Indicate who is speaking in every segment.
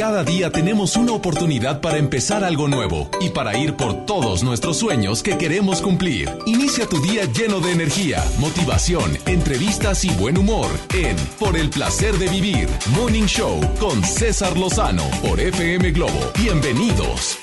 Speaker 1: Cada día tenemos una oportunidad para empezar algo nuevo y para ir por todos nuestros sueños que queremos cumplir. Inicia tu día lleno de energía, motivación, entrevistas y buen humor en Por el placer de vivir, Morning Show con César Lozano por FM Globo. Bienvenidos.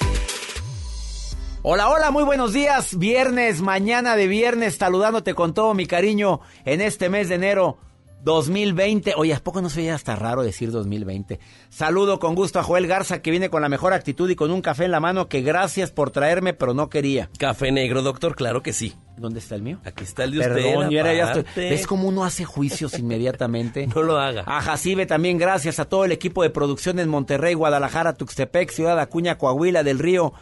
Speaker 2: Hola, hola, muy buenos días. Viernes, mañana de viernes, saludándote con todo mi cariño en este mes de enero 2020. Oye, ¿a poco no se veía hasta raro decir 2020? Saludo con gusto a Joel Garza, que viene con la mejor actitud y con un café en la mano, que gracias por traerme, pero no quería.
Speaker 3: Café negro, doctor, claro que sí.
Speaker 2: ¿Dónde está el mío?
Speaker 3: Aquí está el de usted.
Speaker 2: Perdón, era ya estoy. ¿Ves cómo uno hace juicios inmediatamente?
Speaker 3: no lo haga.
Speaker 2: A Jacibe también gracias a todo el equipo de producción en Monterrey, Guadalajara, Tuxtepec, Ciudad Acuña, Coahuila, del Río,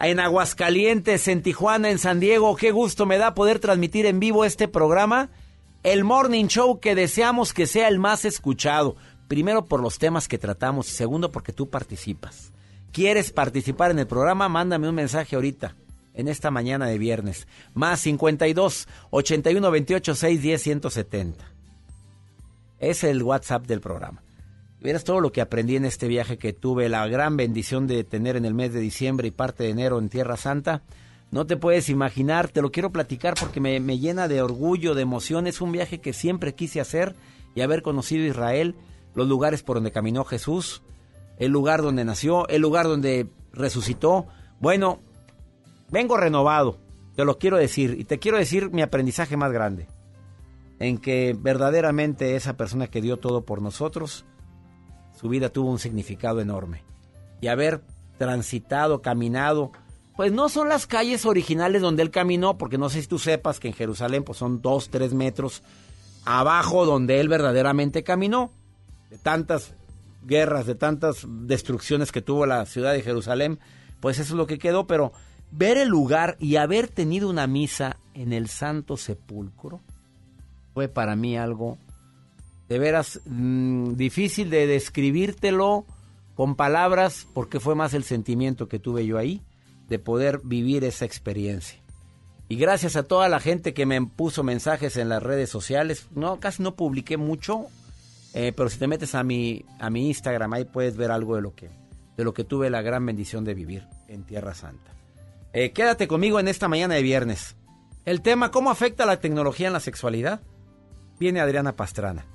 Speaker 2: en Aguascalientes, en Tijuana, en San Diego. Qué gusto me da poder transmitir en vivo este programa el morning show que deseamos que sea el más escuchado. Primero por los temas que tratamos y segundo porque tú participas. ¿Quieres participar en el programa? Mándame un mensaje ahorita, en esta mañana de viernes. Más 52 81 28 6 10 170. Es el WhatsApp del programa. Verás todo lo que aprendí en este viaje que tuve, la gran bendición de tener en el mes de diciembre y parte de enero en Tierra Santa. No te puedes imaginar, te lo quiero platicar porque me, llena de orgullo, de emoción. Es un viaje que siempre quise hacer y haber conocido Israel, los lugares por donde caminó Jesús, el lugar donde nació, el lugar donde resucitó. Bueno, vengo renovado, te lo quiero decir, y te quiero decir mi aprendizaje más grande, en que verdaderamente esa persona que dio todo por nosotros, su vida tuvo un significado enorme. Y haber transitado, caminado, pues no son las calles originales donde él caminó, porque no sé si tú sepas que en Jerusalén pues son dos, tres metros abajo donde él verdaderamente caminó. De tantas guerras, de tantas destrucciones que tuvo la ciudad de Jerusalén, pues eso es lo que quedó, pero ver el lugar y haber tenido una misa en el Santo Sepulcro fue para mí algo de veras mm, difícil de describírtelo con palabras, porque fue más el sentimiento que tuve yo ahí de poder vivir esa experiencia. Y gracias a toda la gente que me puso mensajes en las redes sociales, no casi no publiqué mucho, eh, pero si te metes a mi a mi Instagram ahí puedes ver algo de lo que de lo que tuve la gran bendición de vivir en Tierra Santa. Eh, quédate conmigo en esta mañana de viernes. El tema ¿Cómo afecta la tecnología en la sexualidad? Viene Adriana Pastrana.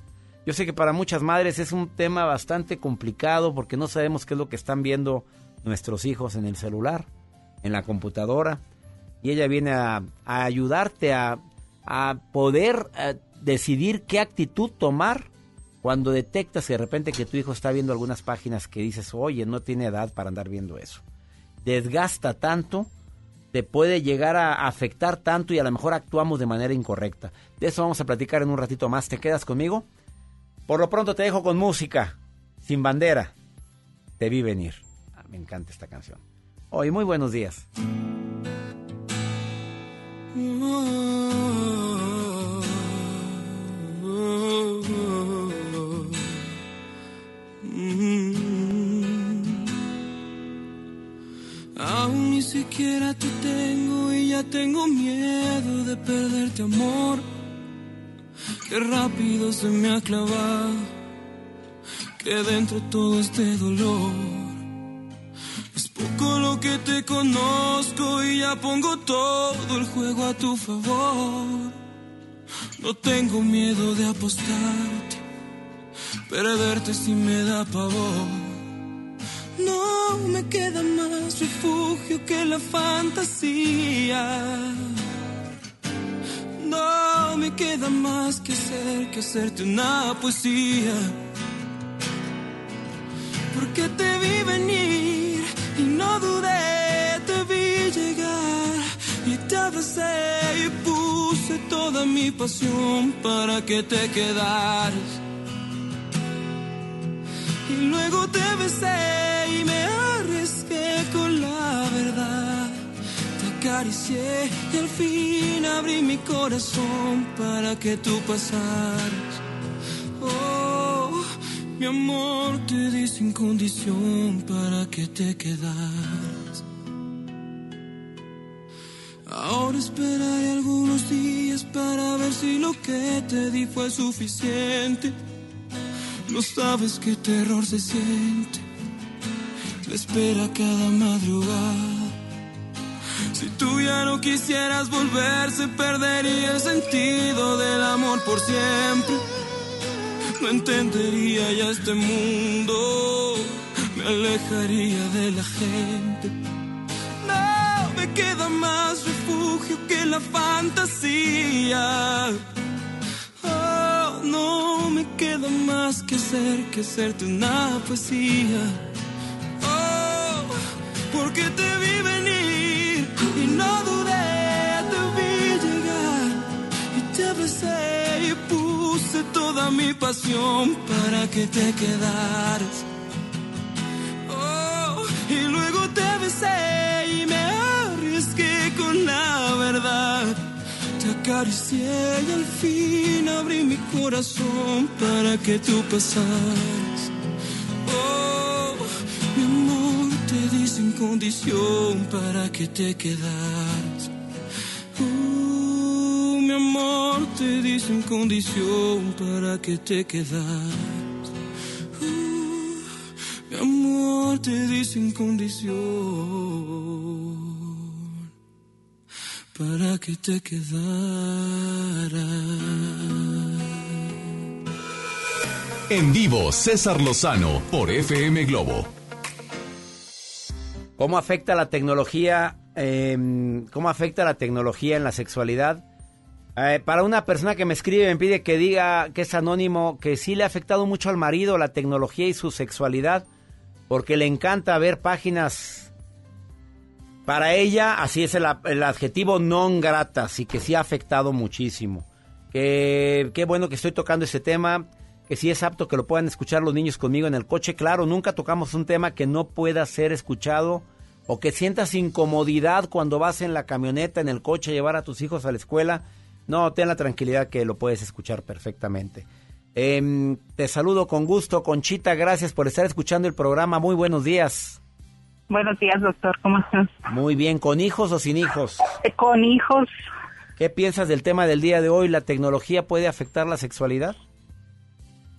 Speaker 2: Yo sé que para muchas madres es un tema bastante complicado porque no sabemos qué es lo que están viendo nuestros hijos en el celular en la computadora y ella viene a, ayudarte a, poder eh, decidir qué actitud tomar cuando detectas de repente que tu hijo está viendo algunas páginas que dices, oye, no tiene edad para andar viendo eso. Desgasta tanto, te puede llegar a afectar tanto y a lo mejor actuamos de manera incorrecta. De eso vamos a platicar en un ratito más. ¿Te quedas conmigo? Por lo pronto te dejo con música, sin bandera. Te vi venir. Ah, me encanta esta canción. Hoy, muy buenos días.
Speaker 4: Aún ni siquiera te tengo y ya tengo miedo de perderte amor. Qué rápido se me ha clavado que dentro todo este dolor te conozco y ya pongo todo el juego a tu favor. No tengo miedo de apostarte, perderte si me da pavor. No me queda más refugio que la fantasía. No me queda más que hacer que hacerte una poesía. Porque te vi venir y no dudé, toda mi pasión para que te quedaras. Y luego te besé y me arriesgué con la verdad. Te acaricié y al fin abrí mi corazón para que tú pasaras. Oh, Mi amor te di sin condición para que te quedaras. Ahora esperaré algunos días para ver si lo que te di fue suficiente. No sabes qué terror se siente. Te espera cada madrugada. Si tú ya no quisieras volver, se perdería el sentido del amor por siempre. No entendería ya este mundo, me alejaría de la gente. Me queda más refugio que la fantasía. Oh, no me queda más que hacer que hacerte una poesía. Oh, porque te vi venir y no dudé, te vi llegar y te besé y puse toda mi pasión para que te quedaras. Oh, y luego te besé y me con la verdad. Te acaricié y al fin abrí mi corazón para que tú pasaras. Oh, mi amor, te di sin condición para que te quedaras. Uh, mi amor, te di sin condición para que te quedaras. Uh, mi amor, te di sin condición para que te quedaras.
Speaker 1: En vivo, César Lozano por FM Globo.
Speaker 2: ¿Cómo afecta la tecnología? eh, ¿Cómo afecta la tecnología en la sexualidad? Eh, para una persona que me escribe me pide que diga que es anónimo, que sí le ha afectado mucho al marido la tecnología y su sexualidad, porque le encanta ver páginas. Para ella, así es el, adjetivo non grata, así que sí ha afectado muchísimo. Que qué bueno que estoy tocando ese tema, que sí es apto que lo puedan escuchar los niños conmigo en el coche. Claro, nunca tocamos un tema que no pueda ser escuchado o que sientas incomodidad cuando vas en la camioneta, en el coche, a llevar a tus hijos a la escuela. No, ten la tranquilidad que lo puedes escuchar perfectamente. Em, te saludo con gusto, Conchita, gracias por estar escuchando el programa. Muy buenos días.
Speaker 5: Buenos días, doctor. ¿Cómo estás?
Speaker 2: Muy bien, ¿con hijos o sin hijos?
Speaker 5: Eh, Con hijos,
Speaker 2: ¿Qué piensas del tema del día de hoy? ¿La tecnología puede afectar la sexualidad?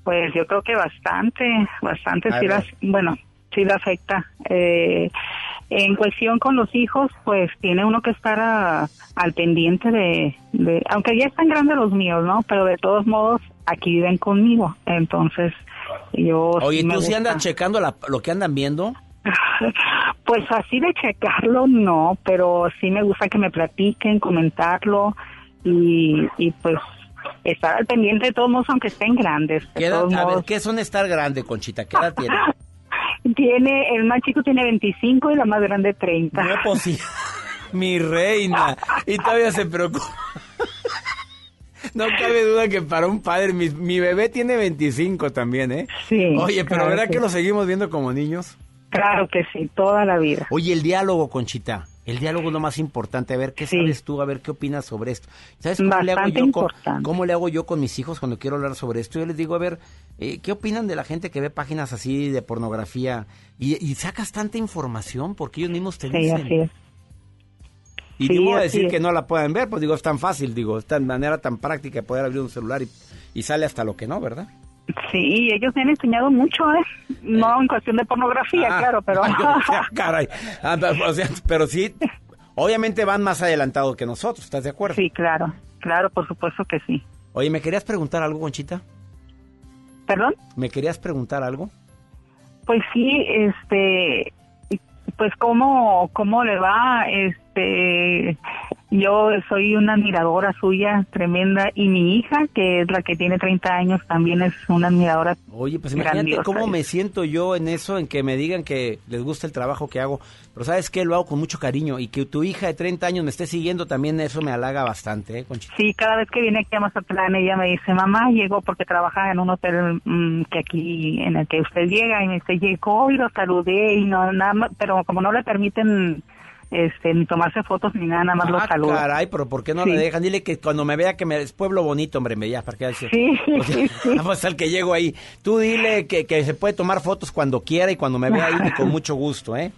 Speaker 5: pues yo creo que bastante, bastante
Speaker 2: A
Speaker 5: sí las, bueno, sí la afecta. Eh, en cuestión con los hijos, pues tiene uno que estar a- al pendiente de, de, aunque ya están grandes los míos, ¿no? Pero de todos modos, aquí viven conmigo. Entonces, yo...
Speaker 2: Oye,
Speaker 5: sí
Speaker 2: ¿tú sí andas checando la- lo que andan viendo?
Speaker 5: Pues así de checarlo, no, pero sí me gusta que me platiquen, comentarlo y, y pues estar al pendiente de todos modos, aunque estén grandes. De
Speaker 2: ¿Qué edad-
Speaker 5: todos
Speaker 2: a ver. ¿qué son estar grande, Conchita? ¿Qué edad tiene?
Speaker 5: Tiene, el más chico tiene 25 y la más grande 30.
Speaker 2: No, pues sí. Mi reina. Y todavía se preocupa. No cabe duda que para un padre, mi, mi bebé tiene 25 también, ¿eh?
Speaker 5: Sí,
Speaker 2: Oye, pero
Speaker 5: claro
Speaker 2: ¿verdad
Speaker 5: que
Speaker 2: que lo seguimos viendo como niños?
Speaker 5: Claro que sí, toda la vida.
Speaker 2: Oye, el diálogo, Conchita. El diálogo es lo más importante. A ver, ¿qué
Speaker 5: Sí.
Speaker 2: sabes tú? A ver, ¿qué opinas sobre esto? ¿Sabes cómo le, hago yo con, cómo le hago yo con mis hijos cuando quiero hablar sobre esto? Yo les digo, a ver, eh, ¿qué opinan de la gente que ve páginas así de pornografía? Y, y sacas tanta información porque ellos mismos te
Speaker 5: Sí,
Speaker 2: dicen.
Speaker 5: así es.
Speaker 2: Y
Speaker 5: Sí, así
Speaker 2: decir
Speaker 5: es.
Speaker 2: que no la puedan ver, pues digo, es tan fácil, digo, es tan manera tan práctica de poder abrir un celular y, y sale hasta lo que no, ¿verdad?
Speaker 5: Sí, ellos me han enseñado mucho, ¿eh? No en cuestión de pornografía,
Speaker 2: Ah,
Speaker 5: claro, pero...
Speaker 2: o sea, caray. Anda, o sea, pero sí, obviamente van más adelantados que nosotros, ¿estás de acuerdo?
Speaker 5: sí, claro, claro, por supuesto que sí.
Speaker 2: Oye, ¿me querías preguntar algo, Conchita?
Speaker 5: ¿Perdón?
Speaker 2: ¿Me querías preguntar algo?
Speaker 5: Pues sí, este, pues cómo, cómo le va, este, yo soy una admiradora suya tremenda y mi hija, que es la que tiene 30 años, también es una admiradora.
Speaker 2: Oye, pues imagínate
Speaker 5: grandiosa.
Speaker 2: cómo me siento yo en eso, en que me digan que les gusta el trabajo que hago, pero ¿sabes qué? Lo hago con mucho cariño y que tu hija de 30 años me esté siguiendo también eso me halaga bastante, ¿eh, Conchita?
Speaker 5: Sí, cada vez que viene aquí a Mazatlán, ella me dice, mamá, llegó porque trabaja en un hotel mm, que aquí, en el que usted llega, y me dice, llegó y lo saludé, y no, nada más, pero como no le permiten este, ni tomarse fotos ni nada, nada más los
Speaker 2: Ah,
Speaker 5: saluda.
Speaker 2: caray, pero ¿por qué no
Speaker 5: Sí.
Speaker 2: le dejan? Dile que cuando me vea que me, es pueblo bonito, hombre, me ya, para que
Speaker 5: Sí, sí, sí.
Speaker 2: Vamos al que llego ahí. Tú dile que, que se puede tomar fotos cuando quiera y cuando me vea ahí con mucho gusto, ¿eh?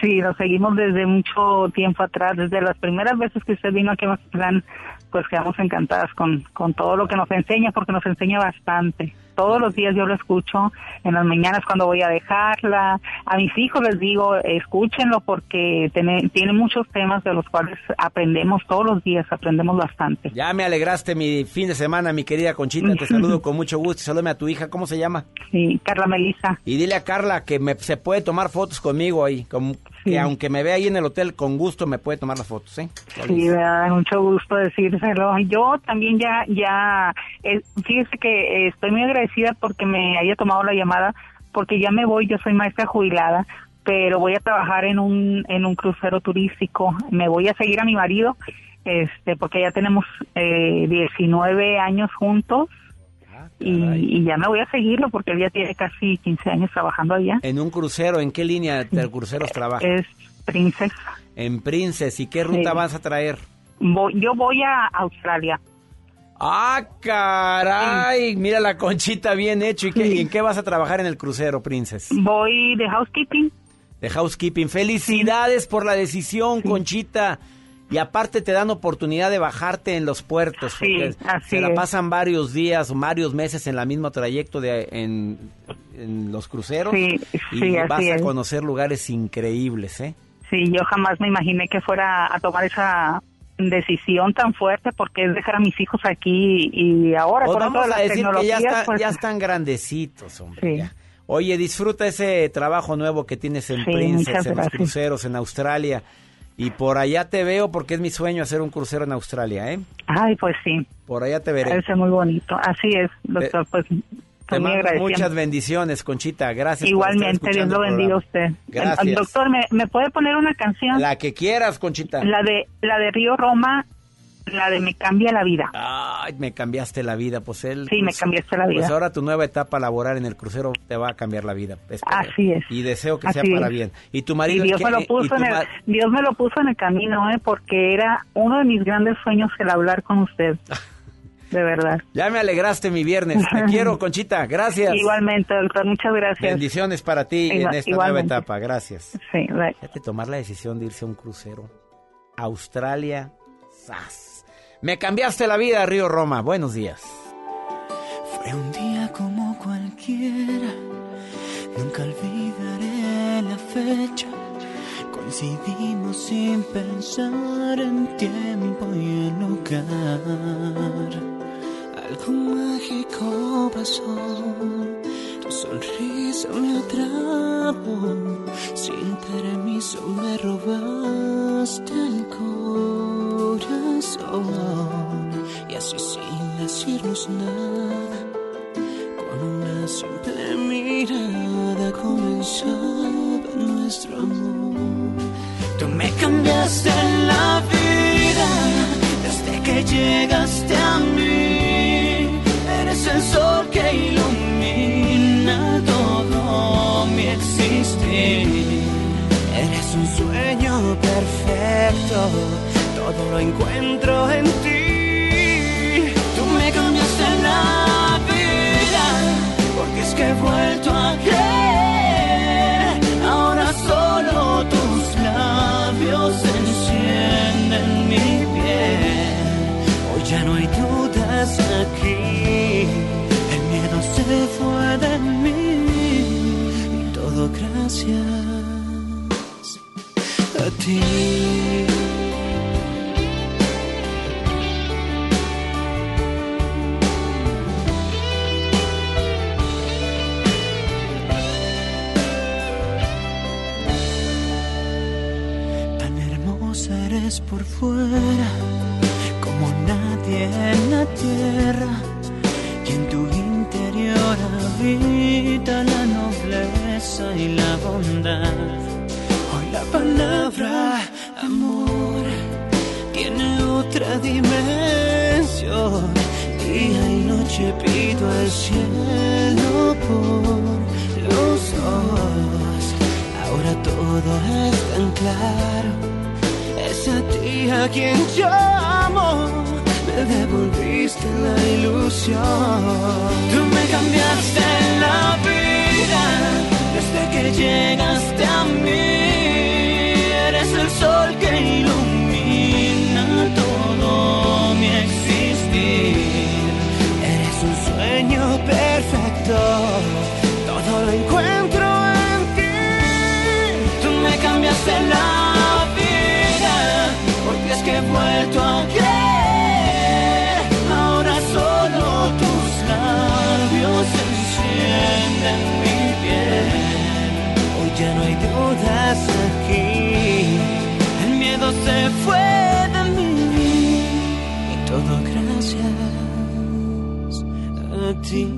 Speaker 5: Sí, nos seguimos desde mucho tiempo atrás, desde las primeras veces que usted vino aquí a Mazatlán, pues quedamos encantadas con, con todo lo que nos enseña, porque nos enseña bastante. Todos los días yo lo escucho, en las mañanas cuando voy a dejarla. A mis hijos les digo, escúchenlo porque tiene, tiene muchos temas de los cuales aprendemos todos los días, aprendemos bastante.
Speaker 2: Ya me alegraste mi fin de semana, mi querida Conchita. Te saludo con mucho gusto. Saludame a tu hija. ¿Cómo se llama?
Speaker 5: Sí, Carla Melissa.
Speaker 2: Y dile a Carla que me, se puede tomar fotos conmigo ahí. como-
Speaker 5: Sí.
Speaker 2: Que aunque me vea ahí en el hotel, con gusto me puede tomar las fotos, ¿eh?
Speaker 5: Sí, me da mucho gusto decírselo. Yo también ya, ya, eh, fíjese que eh, estoy muy agradecida porque me haya tomado la llamada, porque ya me voy, yo soy maestra jubilada, pero voy a trabajar en un, en un crucero turístico. Me voy a seguir a mi marido, este, porque ya tenemos eh, 19 años juntos. Y, y ya me voy a seguirlo porque él ya tiene casi 15 años trabajando allá.
Speaker 2: En un crucero, ¿en qué línea de cruceros trabaja?
Speaker 5: Es princesa.
Speaker 2: En Princess. ¿Y qué ruta
Speaker 5: Sí.
Speaker 2: vas a traer?
Speaker 5: Voy- yo voy a Australia.
Speaker 2: ¡Ah, caray! Mira la conchita bien hecho. ¿Y, qué-
Speaker 5: Sí.
Speaker 2: y en qué vas a trabajar en el crucero, Princess?
Speaker 5: Voy de housekeeping.
Speaker 2: De housekeeping. Felicidades por la decisión, Conchita. Y aparte te dan oportunidad de bajarte en los puertos.
Speaker 5: Sí,
Speaker 2: porque
Speaker 5: así
Speaker 2: se la
Speaker 5: es.
Speaker 2: pasan varios días, varios meses en el mismo trayecto de en, en los cruceros.
Speaker 5: Sí,
Speaker 2: y
Speaker 5: sí,
Speaker 2: vas a
Speaker 5: es.
Speaker 2: conocer lugares increíbles, ¿eh?
Speaker 5: Sí, yo jamás me imaginé que fuera a tomar esa decisión tan fuerte porque es dejar a mis hijos aquí y ahora
Speaker 2: Pues
Speaker 5: con
Speaker 2: vamos
Speaker 5: todas
Speaker 2: a
Speaker 5: las
Speaker 2: decir que ya, está-
Speaker 5: pues,
Speaker 2: ya están grandecitos, hombre. Ya. Oye, disfruta ese trabajo nuevo que tienes en Princess, en los cruceros, en Australia. Y por allá te veo porque es mi sueño hacer un crucero en Australia, ¿eh?
Speaker 5: Ay, pues sí,
Speaker 2: Por allá te veré.
Speaker 5: ser muy bonito. Así es, doctor, pues
Speaker 2: Te mando muchas bendiciones, Conchita. Gracias. por
Speaker 5: Igualmente,
Speaker 2: estar
Speaker 5: Dios lo bendiga a usted.
Speaker 2: Gracias.
Speaker 5: Doctor, ¿me, me puede poner una canción?
Speaker 2: La que quieras, Conchita.
Speaker 5: La de la de Río Roma, la de Me cambia la vida.
Speaker 2: Ay, me cambiaste la vida, pues él.
Speaker 5: Sí, me
Speaker 2: pues,
Speaker 5: cambiaste la vida.
Speaker 2: Pues ahora tu nueva etapa laboral en el crucero te va a cambiar la vida. espero.
Speaker 5: Así es.
Speaker 2: Y deseo que
Speaker 5: Así
Speaker 2: sea para
Speaker 5: es.
Speaker 2: bien. Y tu
Speaker 5: Y
Speaker 2: marido.
Speaker 5: Dios
Speaker 2: ¿qué-
Speaker 5: me lo puso en el, Dios me lo puso en el camino, ¿eh? porque era uno de mis grandes sueños el hablar con usted. De verdad.
Speaker 2: Ya me alegraste mi viernes. Te quiero, Conchita. Gracias.
Speaker 5: Igualmente, doctor, muchas gracias.
Speaker 2: Bendiciones para ti
Speaker 5: Igual-
Speaker 2: en esta
Speaker 5: igualmente.
Speaker 2: nueva etapa. Gracias.
Speaker 5: Sí, bye.
Speaker 2: Fíjate tomar la decisión de irse a un crucero. Australia. ¡Sas! Me cambiaste la vida, Río Roma. Buenos días.
Speaker 6: Fue un día como cualquiera, nunca olvidaré la fecha. Coincidimos sin pensar en tiempo y en lugar. Algo mágico pasó, tu sonrisa me atrapó. Sin permiso me robaste el corazón. Y así sin decirnos nada, con una simple mirada comenzaba nuestro amor. Tú me cambiaste la vida desde que llegaste a mí. Eres un sueño perfecto, todo lo encuentro en ti. Tú me cambiaste la vida, porque es que he vuelto a creer. A ti. Eres por fuera, como nadie en la tierra, y en tu interior habita la nobleza y la bondad. Hoy la palabra amor tiene otra dimensión. Día y noche pido al cielo por los dos. Ahora todo es tan claro. a ti a quien yo amo, me devolviste la ilusión. Tú me cambiaste la vida desde que llegaste a mí. A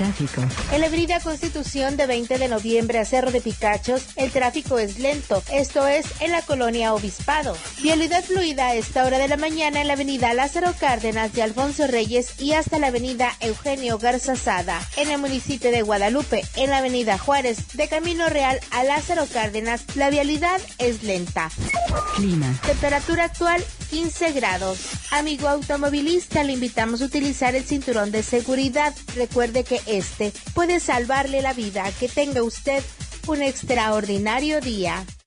Speaker 7: Tráfico.
Speaker 8: En la avenida Constitución de 20 de noviembre a Cerro de Picachos, el tráfico es lento, esto es en la colonia Obispado. Vialidad fluida a esta hora de la mañana en la avenida Lázaro Cárdenas de Alfonso Reyes y hasta la avenida Eugenio Garza Sada. En el municipio de Guadalupe, en la avenida Juárez, de Camino Real a Lázaro Cárdenas, la vialidad es lenta.
Speaker 7: Clima.
Speaker 8: Temperatura actual 15 grados. Amigo automovilista, le invitamos a utilizar el cinturón de seguridad. Recuerde que este puede salvarle la vida. Que tenga usted un extraordinario día.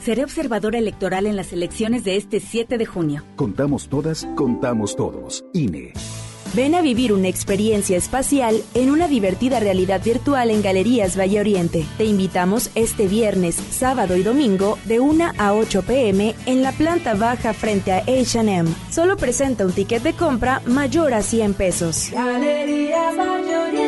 Speaker 7: seré observadora electoral en las elecciones de este 7 de junio.
Speaker 9: Contamos todas, contamos todos. INE.
Speaker 10: Ven a vivir una experiencia espacial en una divertida realidad virtual en Galerías Valle Oriente. Te invitamos este viernes, sábado y domingo de 1 a 8 pm en la planta baja frente a H&M. Solo presenta un ticket de compra mayor a 100 pesos.
Speaker 11: Galerías Valle Oriente.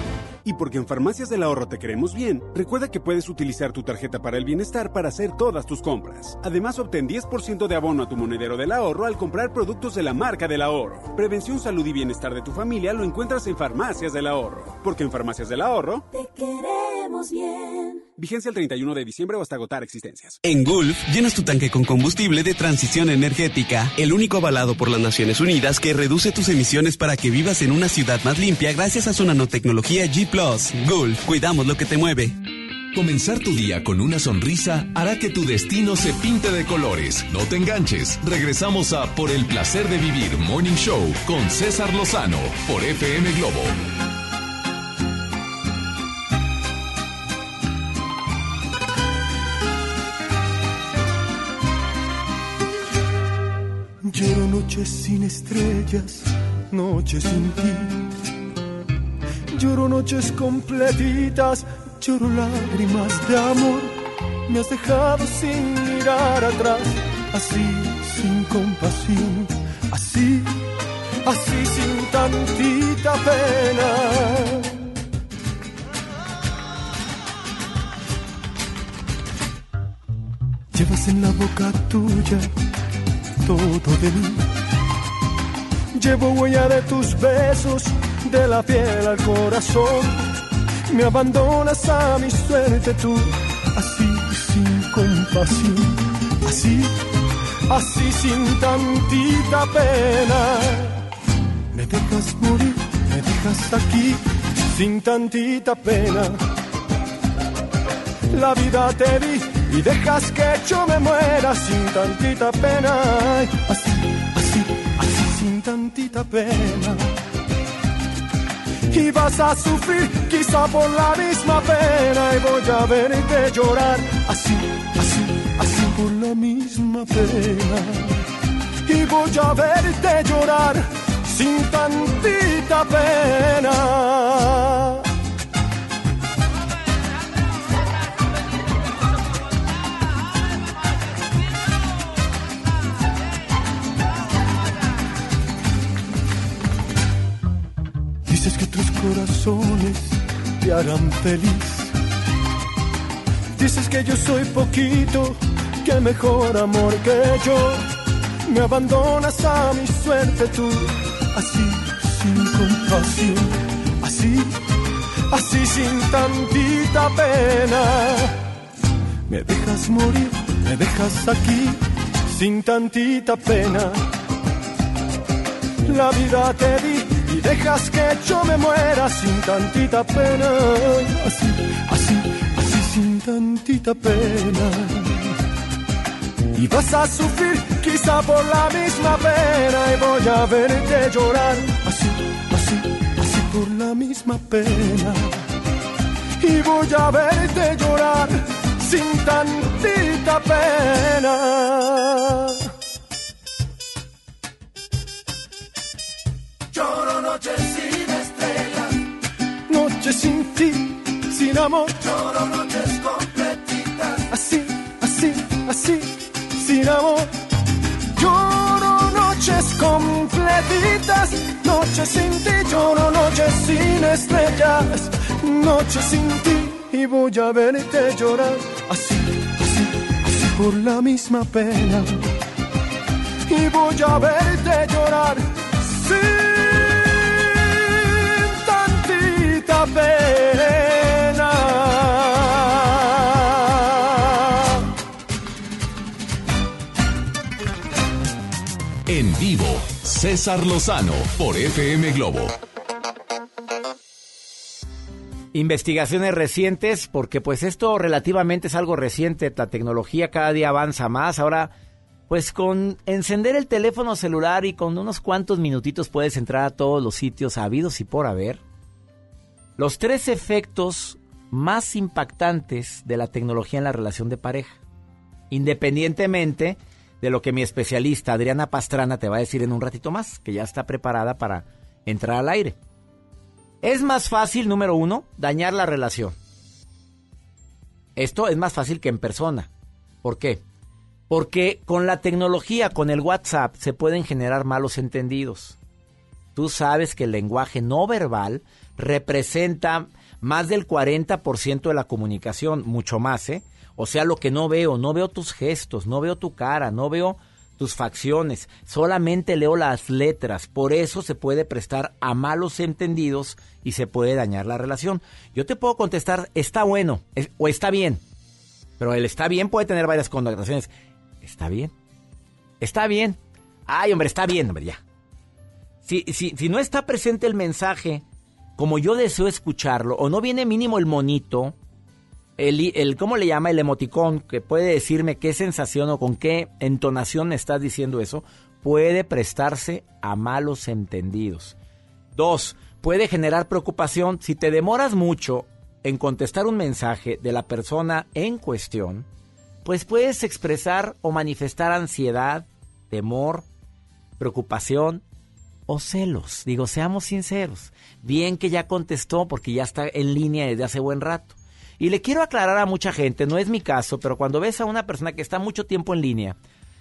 Speaker 12: Y porque en Farmacias del Ahorro te queremos bien, recuerda que puedes utilizar tu tarjeta para el bienestar para hacer todas tus compras. Además, obtén 10% de abono a tu monedero del ahorro al comprar productos de la marca del ahorro. Prevención, salud y bienestar de tu familia lo encuentras en Farmacias del Ahorro. Porque en Farmacias del Ahorro...
Speaker 11: Te queremos.
Speaker 13: bien.
Speaker 14: Vigencia el 31 de diciembre o hasta agotar existencias.
Speaker 15: En Gulf, llenas tu tanque con combustible de transición energética, el único avalado por las Naciones Unidas que reduce tus emisiones para que vivas en una ciudad más limpia gracias a su nanotecnología G ⁇ Gulf, cuidamos lo que te mueve.
Speaker 1: Comenzar tu día con una sonrisa hará que tu destino se pinte de colores. No te enganches. Regresamos a Por el placer de vivir Morning Show con César Lozano por FM Globo.
Speaker 16: Lloro noches sin estrellas, noches sin ti. Lloro noches completitas, lloro lágrimas de amor. Me has dejado sin mirar atrás, así sin compasión, así, así sin tantita pena. Llevas en la boca tuya todo de mí. Llevo huella de tus besos, de la piel al corazón. Me abandonas a mi suerte tú, así sin compasión, así, así sin tantita pena. Me dejas morir, me dejas aquí, sin tantita pena. La vida te di y dejas que yo me muera sin tantita pena. Así sin tantita pena. Y vas a sufrir quizá por la misma pena y voy a verte llorar así, así, así por la misma pena. Y voy a verte llorar sin tantita pena. Corazones te harán feliz. Dices que yo soy poquito, que mejor amor que yo. Me abandonas a mi suerte tú, así sin compasión, así, así sin tantita pena. Me dejas morir, me dejas aquí, sin tantita pena. La vida te di y dejas que yo me muera sin tantita pena. Así, así, así sin tantita pena. Y vas a sufrir quizá por la misma pena y voy a verte llorar. Así, así, así por la misma pena. Y voy a verte llorar sin tantita pena. Noche sin ti, sin amor.
Speaker 13: lloro noches completitas.
Speaker 16: Así, así, así, sin amor. Lloro noches completitas, noches sin ti, lloro noches sin estrellas, noches sin ti y voy a verte llorar así, así, así por la misma pena y voy a verte llorar sin pena.
Speaker 1: En vivo, César Lozano por FM Globo.
Speaker 2: Investigaciones recientes, porque pues esto relativamente es algo reciente, la tecnología cada día avanza más. Ahora, pues con encender el teléfono celular y con unos cuantos minutitos puedes entrar a todos los sitios habidos y por haber. Los tres efectos más impactantes de la tecnología en la relación de pareja. Independientemente de lo que mi especialista Adriana Pastrana te va a decir en un ratito más, que ya está preparada para entrar al aire. Es más fácil, número uno, dañar la relación. Esto es más fácil que en persona. ¿Por qué? Porque con la tecnología, con el WhatsApp, se pueden generar malos entendidos. Tú sabes que el lenguaje no verbal representa más del 40% de la comunicación, mucho más, ¿eh? O sea, lo que no veo, no veo tus gestos, no veo tu cara, no veo tus facciones, solamente leo las letras, por eso se puede prestar a malos entendidos y se puede dañar la relación. Yo te puedo contestar, está bueno o está bien, pero el está bien puede tener varias connotaciones. Está bien, está bien. Ay, hombre, está bien, hombre, ya. Si, si, si no está presente el mensaje como yo deseo escucharlo, o no viene mínimo el monito, el, el ¿cómo le llama? El emoticón, que puede decirme qué sensación o con qué entonación me estás diciendo eso, puede prestarse a malos entendidos. Dos, puede generar preocupación si te demoras mucho en contestar un mensaje de la persona en cuestión, pues puedes expresar o manifestar ansiedad, temor, preocupación o celos. Digo, seamos sinceros. Bien que ya contestó porque ya está en línea desde hace buen rato. Y le quiero aclarar a mucha gente, no es mi caso, pero cuando ves a una persona que está mucho tiempo en línea,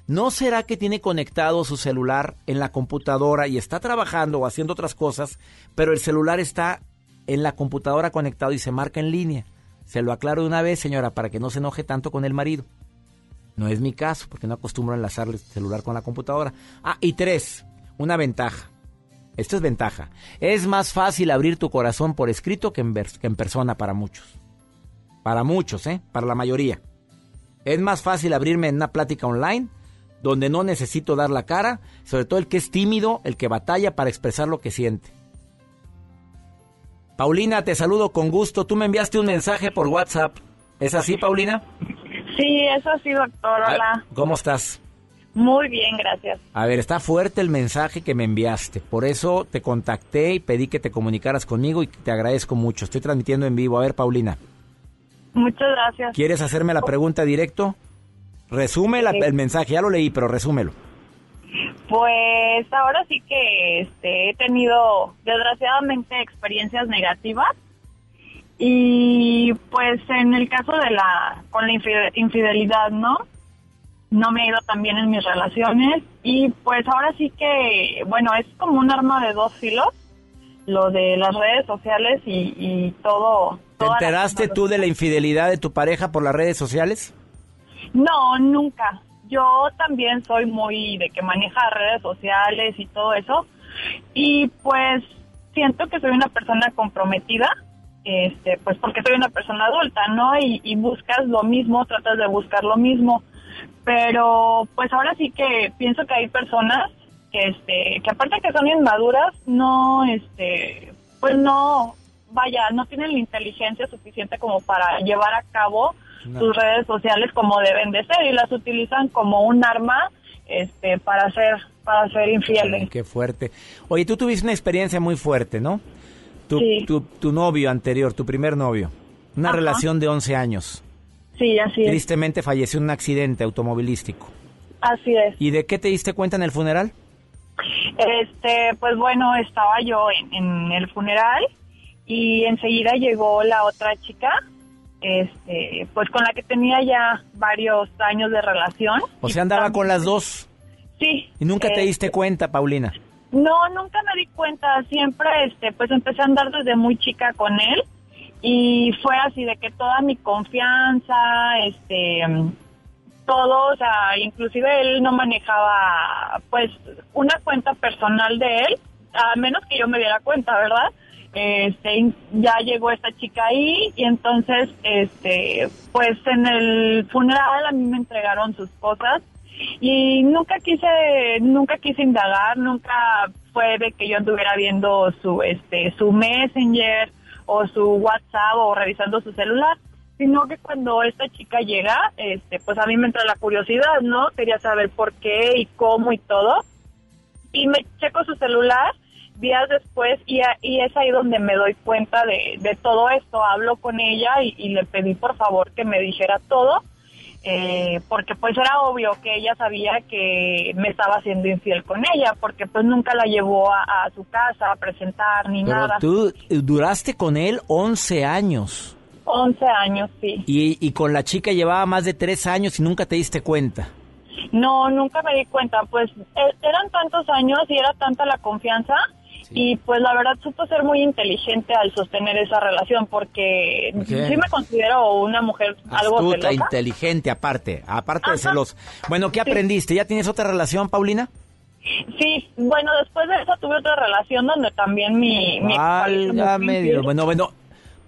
Speaker 2: ¿no será que tiene conectado su celular en la computadora y está trabajando o haciendo otras cosas, pero el celular está en la computadora conectado y se marca en línea? Se lo aclaro de una vez, señora, para que no se enoje tanto con el marido. No es mi caso, porque no acostumbro a enlazar el celular con la computadora. Ah, y tres, una ventaja. Esto es ventaja. Es más fácil abrir tu corazón por escrito que en, vers- que en persona para muchos. Para muchos, ¿eh? Para la mayoría. Es más fácil abrirme en una plática online donde no necesito dar la cara, sobre todo el que es tímido, el que batalla para expresar lo que siente. Paulina, te saludo con gusto. Tú me enviaste un mensaje por WhatsApp. ¿Es así, Paulina?
Speaker 17: Sí, eso sí, doctor. Hola.
Speaker 2: ¿Cómo estás?
Speaker 17: Muy bien, gracias.
Speaker 2: A ver, está fuerte el mensaje que me enviaste. Por eso te contacté y pedí que te comunicaras conmigo y te agradezco mucho. Estoy transmitiendo en vivo. A ver, Paulina,
Speaker 17: Muchas gracias.
Speaker 2: ¿quieres hacerme la pregunta directo? Resume la- el mensaje, ya lo leí, pero resúmelo.
Speaker 17: Pues ahora sí que este, he tenido desgraciadamente experiencias negativas y pues en el caso de la con la infide- infidelidad, ¿no? No me ha ido tan bien en mis relaciones y pues ahora sí que, bueno, es como un arma de dos filos, lo de las redes sociales y, y todo.
Speaker 2: ¿Te enteraste tú de la infidelidad de tu pareja por las redes sociales?
Speaker 17: No, nunca. Yo también soy muy de que maneja redes sociales y todo eso. Y pues siento que soy una persona comprometida, este, pues porque soy una persona adulta, ¿no? Y, y buscas lo mismo, tratas de buscar lo mismo. Pero pues ahora sí que pienso que hay personas que este, que aparte que son inmaduras, no, este, pues no, vaya, no tienen la inteligencia suficiente como para llevar a cabo
Speaker 2: No.
Speaker 17: sus redes sociales como deben de ser y las utilizan como un arma este para ser para ser infieles.
Speaker 2: Qué fuerte. Oye, tú tuviste una experiencia muy fuerte, ¿no? Tu,
Speaker 17: Sí.
Speaker 2: tu, tu novio anterior, tu primer novio. Una
Speaker 17: Ajá.
Speaker 2: relación de 11 años.
Speaker 17: Sí, así es.
Speaker 2: Tristemente falleció en un accidente automovilístico.
Speaker 17: Así es.
Speaker 2: ¿Y de qué te diste cuenta en el funeral?
Speaker 17: Este, pues bueno, estaba yo en, en el funeral y enseguida llegó la otra chica, este, pues con la que tenía ya varios años de relación.
Speaker 2: O sea, andaba con las dos.
Speaker 17: Sí.
Speaker 2: ¿Y nunca te diste cuenta, Paulina?
Speaker 17: No, nunca me di cuenta. Siempre, este, pues empecé a andar desde muy chica con él y fue así de que toda mi confianza, este, todo, o sea, inclusive él no manejaba, pues, una cuenta personal de él, a menos que yo me diera cuenta, ¿verdad? Este, ya llegó esta chica ahí y entonces, este, pues en el funeral a mí me entregaron sus cosas y nunca quise nunca quise indagar nunca fue de que yo anduviera viendo su este su messenger o su WhatsApp o revisando su celular sino que cuando esta chica llega este pues a mí me entra la curiosidad no quería saber por qué y cómo y todo. Y me checo su celular días después y, a- y es ahí donde me doy cuenta de, de todo esto. Hablo con ella y, y le pedí por favor que me dijera todo eh, porque pues era obvio que ella sabía que me estaba haciendo infiel con ella, porque pues nunca la llevó a, a su casa a presentar ni
Speaker 2: Pero
Speaker 17: nada.
Speaker 2: tú eh, duraste con él 11 años.
Speaker 17: 11 años, sí.
Speaker 2: Y, y con la chica llevaba más de 3 años y nunca te diste cuenta.
Speaker 17: No, nunca me di cuenta, pues e- eran tantos años y era tanta la confianza y pues la verdad supo ser muy inteligente al sostener esa relación porque sí me considero una mujer algo
Speaker 2: Astuta,
Speaker 17: celosa.
Speaker 2: inteligente, aparte, aparte de
Speaker 17: Ajá.
Speaker 2: celos. Bueno, ¿qué aprendiste? ¿Ya tienes otra relación, Paulina?
Speaker 17: Sí, bueno, después de eso tuve otra relación donde también mi... mi
Speaker 2: Válgame Dios.
Speaker 17: infiel.
Speaker 2: Bueno, bueno,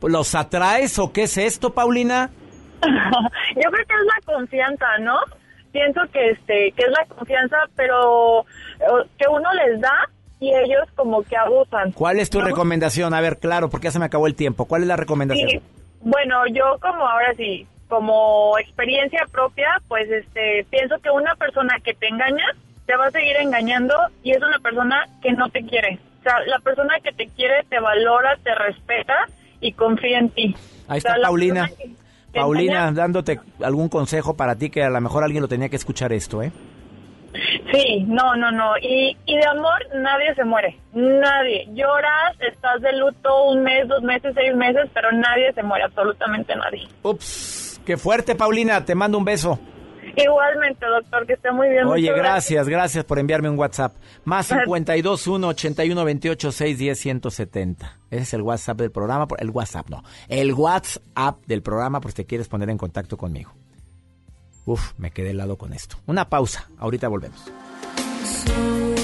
Speaker 2: ¿los atraes o qué es esto, Paulina?
Speaker 17: Yo creo que es la confianza, ¿no? Pienso que este que es la confianza, pero que uno les da y ellos como que abusan.
Speaker 2: ¿Cuál es tu
Speaker 17: ¿no?
Speaker 2: recomendación? A ver, claro, porque ya se me acabó el tiempo. ¿Cuál es la recomendación?
Speaker 17: Sí, bueno, yo como ahora sí, como experiencia propia, pues este pienso que una persona que te engaña te va a seguir engañando y es una persona que no te quiere. O sea, la persona que te quiere te valora, te respeta y confía en ti.
Speaker 2: Ahí
Speaker 17: O sea,
Speaker 2: está Paulina. Paulina,
Speaker 17: engaña-
Speaker 2: dándote algún consejo para ti que a lo mejor alguien lo tenía que escuchar esto, ¿eh?
Speaker 17: Sí, no, no, no. Y, y de amor nadie se muere. Nadie. Lloras, estás de luto un mes, dos meses, seis meses, pero nadie se muere, absolutamente nadie.
Speaker 2: Ups, qué fuerte, Paulina. Te mando un beso.
Speaker 17: Igualmente, doctor, que esté muy bien.
Speaker 2: Oye,
Speaker 17: Muchas
Speaker 2: gracias, gracias por enviarme un WhatsApp. Más 52 1 81 28 610 170. Ese es el WhatsApp del programa. por- El WhatsApp, no. El WhatsApp del programa por si te quieres poner en contacto conmigo. Uf, me quedé helado con esto. Una pausa. Ahorita volvemos.
Speaker 13: Pasan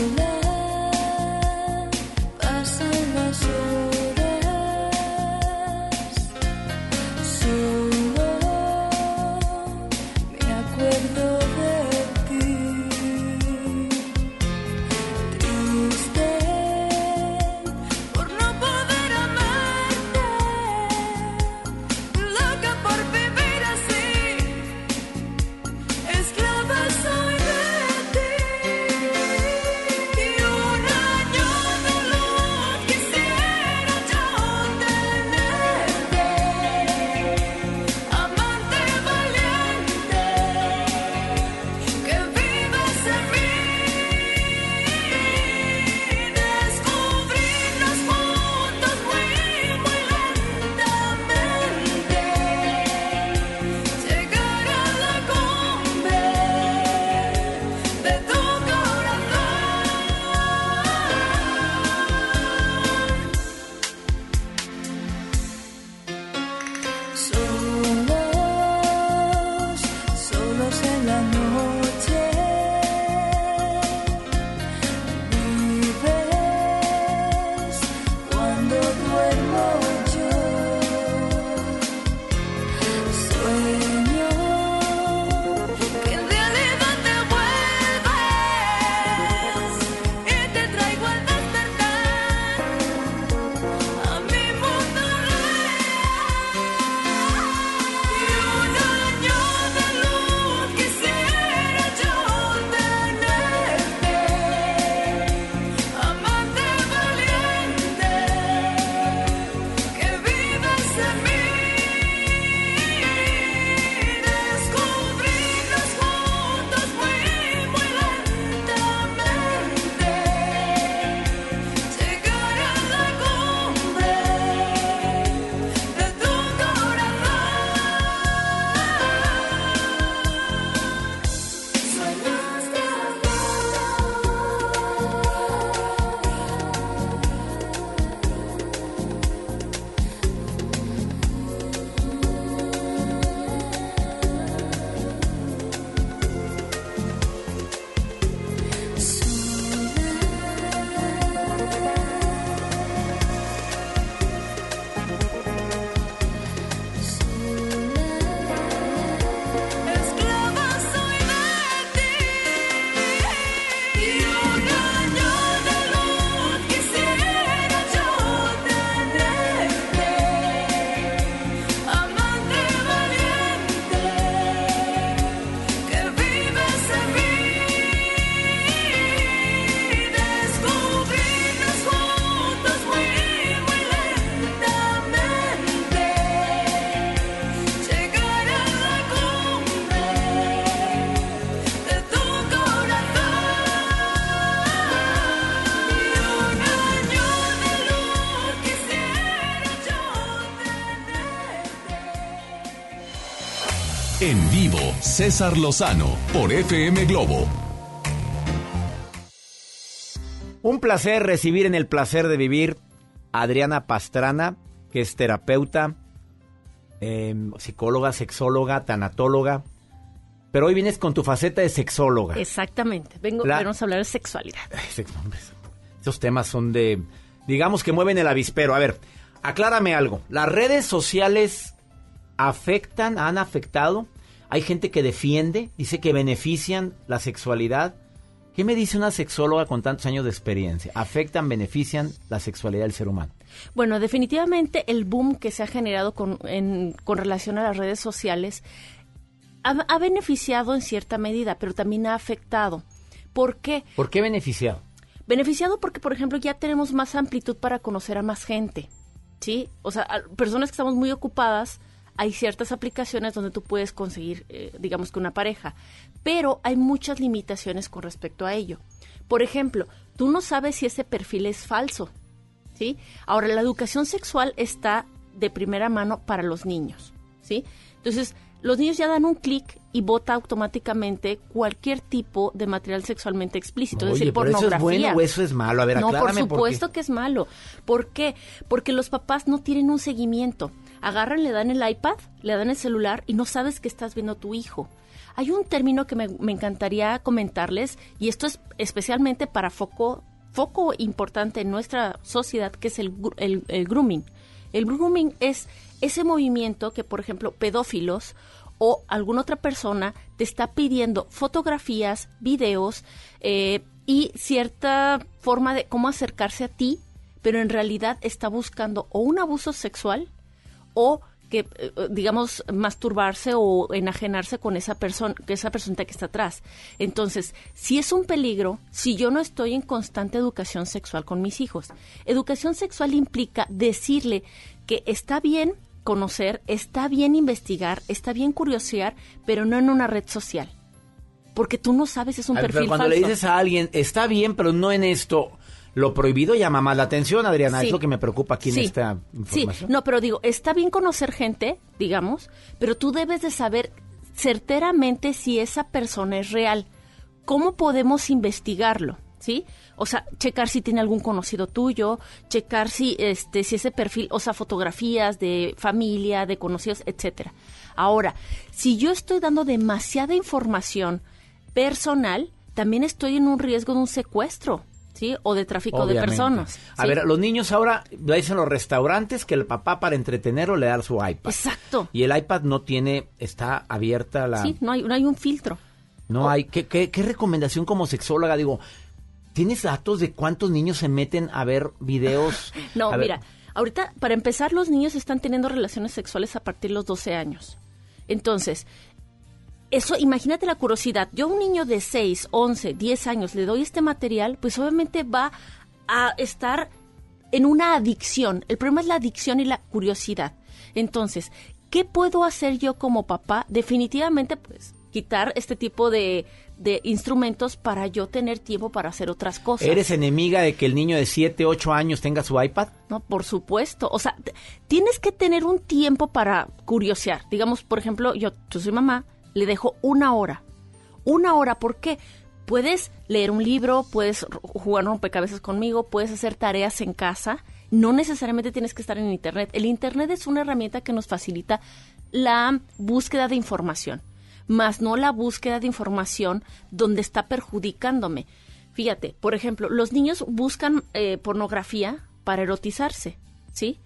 Speaker 1: César Lozano por FM Globo.
Speaker 2: Un placer recibir en el placer de vivir a Adriana Pastrana, que es terapeuta, em, psicóloga, sexóloga, tanatóloga. Pero hoy vienes con tu faceta de sexóloga.
Speaker 18: Exactamente. Vengo,
Speaker 2: La-
Speaker 18: a hablar de sexualidad.
Speaker 2: Esos temas son de, digamos que mueven el avispero. A ver, aclárame algo. ¿Las redes sociales afectan, han afectado? Hay gente que defiende, dice que benefician la sexualidad. ¿Qué me dice una sexóloga con tantos años de experiencia? ¿Afectan, benefician la sexualidad del ser humano?
Speaker 18: Bueno, definitivamente el boom que se ha generado con, en- con relación a las redes sociales ha, ha beneficiado en cierta medida, pero también ha afectado. ¿Por qué?
Speaker 2: ¿Por qué beneficiado?
Speaker 18: Beneficiado porque, por ejemplo, ya tenemos más amplitud para conocer a más gente, ¿sí? O sea, personas que estamos muy ocupadas, hay ciertas aplicaciones donde tú puedes conseguir, eh, digamos que una pareja, pero hay muchas limitaciones con respecto a ello. Por ejemplo, tú no sabes si ese perfil es falso, ¿sí? Ahora, la educación sexual está de primera mano para los niños, ¿sí? Entonces, los niños ya dan un clic y vota automáticamente cualquier tipo de material sexualmente explícito, es decir,
Speaker 2: pero eso
Speaker 18: pornografía.
Speaker 2: es bueno o eso es malo. A ver,
Speaker 18: no, por
Speaker 2: aclárame por qué.
Speaker 18: supuesto que es malo. ¿Por qué? Porque los papás no tienen un seguimiento. Agarran, le dan el iPad, le dan el celular y no sabes que estás viendo tu hijo. Hay un término que me, me encantaría comentarles y esto es especialmente para foco, foco importante en nuestra sociedad que es el- el grooming. El grooming es ese movimiento que, por ejemplo, pedófilos o alguna otra persona te está pidiendo fotografías, videos eh, y cierta forma de cómo acercarse a ti, pero en realidad está buscando o un abuso sexual o que eh, digamos masturbarse o enajenarse con esa persona, que esa persona que está atrás. Entonces, si es un peligro, si yo no estoy en constante educación sexual con mis hijos. Educación sexual implica decirle que está bien conocer, está bien investigar, está bien curiosear, pero no en una red social. Porque tú no sabes es un
Speaker 2: A ver, pero
Speaker 18: perfil
Speaker 2: cuando
Speaker 18: falso.
Speaker 2: le dices a alguien, está bien, pero no en esto, lo prohibido llama más la atención, Adriana.
Speaker 18: Sí.
Speaker 2: Es lo que me preocupa aquí
Speaker 18: Sí,
Speaker 2: en esta
Speaker 18: Sí,
Speaker 2: información.
Speaker 18: no, pero digo, está bien conocer gente, digamos, pero tú debes de saber certeramente si esa persona es real. ¿Cómo podemos investigarlo? ¿Sí? O sea, checar si tiene algún conocido tuyo, checar si este si ese perfil, o sea, fotografías de familia, de conocidos, etcétera. Ahora, si yo estoy dando demasiada información personal, también estoy en un riesgo de un secuestro, ¿sí? O de tráfico de personas.
Speaker 2: A ver, los niños ahora dicen en los restaurantes que el papá para entretenerlo le da su iPad.
Speaker 18: Exacto.
Speaker 2: Y el iPad no tiene, está abierta la...
Speaker 18: Sí, no hay, no hay un filtro.
Speaker 2: No hay. ¿Qué, qué, qué recomendación como sexóloga? Digo, ¿tienes datos de cuántos niños se meten a ver videos?
Speaker 18: No,
Speaker 2: ver,
Speaker 18: mira, ahorita, para empezar, los niños están teniendo relaciones sexuales a partir de los 12 años. Entonces, eso, imagínate la curiosidad. Yo a un niño de 6, 11, 10 años le doy este material, pues obviamente va a estar en una adicción. El problema es la adicción y la curiosidad. Entonces, ¿qué puedo hacer yo como papá? Definitivamente, pues, quitar este tipo de, de instrumentos para yo tener tiempo para hacer otras cosas.
Speaker 2: ¿Eres enemiga de que el niño de 7, 8 años tenga su iPad?
Speaker 18: No, por supuesto. O sea, tienes que tener un tiempo para curiosear. Digamos, por ejemplo, yo, yo soy mamá, le dejo una hora. Una hora, ¿por qué? Puedes leer un libro, puedes jugar rompecabezas conmigo, puedes hacer tareas en casa. No necesariamente tienes que estar en Internet. El Internet es una herramienta que nos facilita la búsqueda de información, más no la búsqueda de información donde está perjudicándome. Fíjate, por ejemplo, los niños buscan eh, pornografía para erotizarse, ¿sí?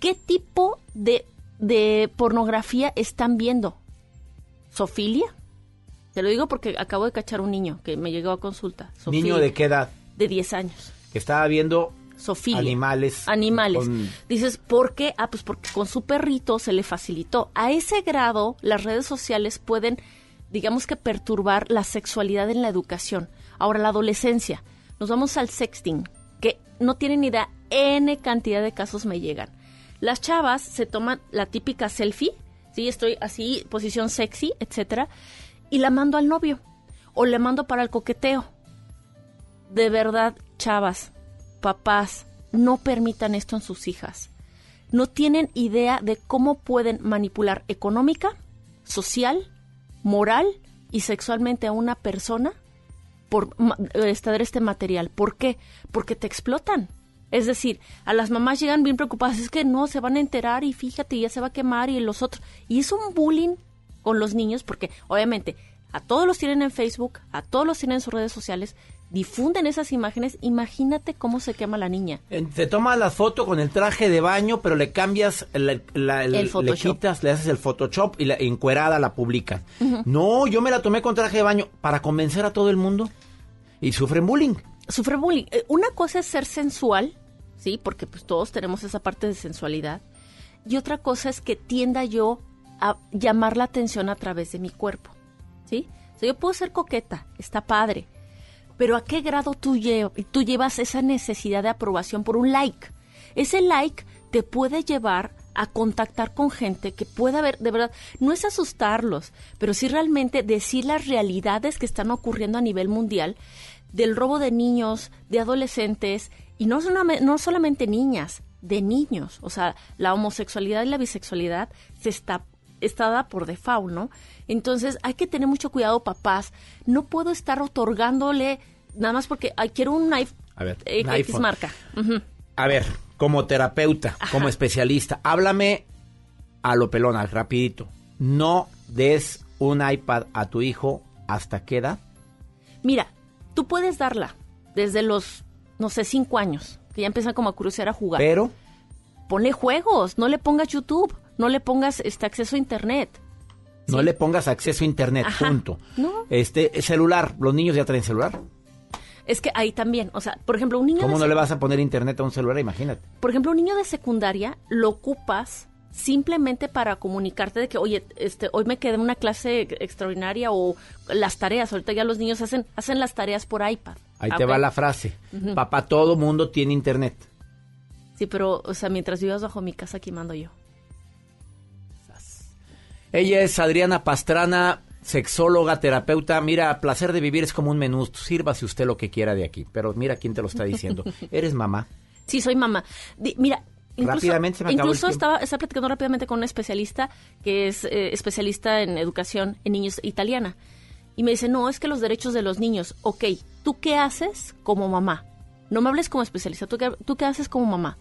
Speaker 18: ¿Qué tipo de, de pornografía están viendo? ¿Sofilia? Te lo digo porque acabo de cachar un niño que me llegó a consulta. Sofilia,
Speaker 2: ¿Niño de qué edad?
Speaker 18: De 10 años.
Speaker 2: Que estaba viendo
Speaker 18: Sofilia.
Speaker 2: animales.
Speaker 18: Animales.
Speaker 2: con-
Speaker 18: Dices, ¿por qué? Ah, pues porque con su perrito se le facilitó. A ese grado, las redes sociales pueden, digamos que, perturbar la sexualidad en la educación. Ahora, la adolescencia. Nos vamos al sexting, que no tienen ni idea, N cantidad de casos me llegan. Las chavas se toman la típica selfie, ¿sí? Estoy así, posición sexy, etcétera, y la mando al novio. O le mando para el coqueteo de verdad, chavas, papás, no permitan esto en sus hijas. No tienen idea de cómo pueden manipular económica, social, moral y sexualmente a una persona por ma- este, ver este material. ¿Por qué? Porque te explotan. Es decir, a las mamás llegan bien preocupadas, es que no, se van a enterar y fíjate, ya se va a quemar y los otros. Y es un bullying con los niños porque obviamente a todos los tienen en Facebook, a todos los tienen en sus redes sociales, difunden esas imágenes, imagínate cómo se quema la niña.
Speaker 2: Te tomas la foto con el traje de baño, pero le cambias, la- la- el-
Speaker 18: El
Speaker 2: le
Speaker 18: Photoshop.
Speaker 2: quitas, le haces el Photoshop y la encuerada la publican. No, yo me la tomé con traje de baño para convencer a todo el mundo. Y sufren bullying.
Speaker 18: Sufre bullying. Eh, Una cosa es ser sensual, ¿sí? Porque pues todos tenemos esa parte de sensualidad. Y otra cosa es que tienda yo a llamar la atención a través de mi cuerpo, ¿sí? Yo puedo ser coqueta, está padre. Pero ¿a qué grado tú, tú llevas esa necesidad de aprobación por un like? Ese like te puede llevar a contactar con gente que pueda haber, de verdad, no es asustarlos, pero sí realmente decir las realidades que están ocurriendo a nivel mundial del robo de niños, de adolescentes, y no, solame- no solamente niñas, de niños. O sea, la homosexualidad y la bisexualidad se está, está dada por default, ¿no? Entonces hay que tener mucho cuidado, papás. No puedo estar otorgándole, nada más porque ay, quiero un iPhone,
Speaker 2: A ver,
Speaker 18: eh,
Speaker 2: un
Speaker 18: X marca.
Speaker 2: A ver, como terapeuta, como especialista, háblame a lo pelona, rapidito. No des un iPad a tu hijo hasta qué edad.
Speaker 18: Mira, tú puedes darla desde los, no sé, cinco años, que ya empiezan como a crucear a jugar.
Speaker 2: Pero
Speaker 18: Ponle juegos, no le pongas YouTube, no le pongas este acceso a Internet.
Speaker 2: no le pongas acceso a internet,
Speaker 18: Ajá.
Speaker 2: punto.
Speaker 18: No.
Speaker 2: Este celular, los niños ya traen celular.
Speaker 18: Es que ahí también, o sea, por ejemplo, un niño
Speaker 2: ¿Cómo
Speaker 18: de
Speaker 2: no le vas a poner internet a un celular? Imagínate.
Speaker 18: por ejemplo, un niño de secundaria lo ocupas simplemente para comunicarte de que, oye, este, hoy me quedé en una clase extraordinaria o las tareas. Ahorita ya los niños hacen, hacen las tareas por iPad.
Speaker 2: Ahí
Speaker 18: Ah,
Speaker 2: te va la frase. Papá, todo mundo tiene internet.
Speaker 18: Sí, pero, o sea, mientras vivas bajo mi casa, aquí mando yo.
Speaker 2: Ella es Adriana Pastrana, sexóloga, terapeuta. Mira, placer de vivir es como un menú. Sírvase usted lo que quiera de aquí. Pero mira quién te lo está diciendo. Eres mamá.
Speaker 18: Sí, soy mamá. Mira, incluso,
Speaker 2: Rápidamente se me acabó el
Speaker 18: incluso
Speaker 2: tiempo.
Speaker 18: estaba, estaba platicando rápidamente con una especialista que es eh, especialista en educación en niños italiana. Y me dice, no, es que los derechos de los niños, ok, ¿tú qué haces como mamá? No me hables como especialista, ¿tú qué, tú qué haces como mamá?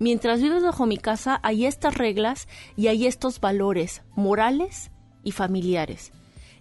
Speaker 18: Mientras vives bajo mi casa, hay estas reglas y hay estos valores morales y familiares.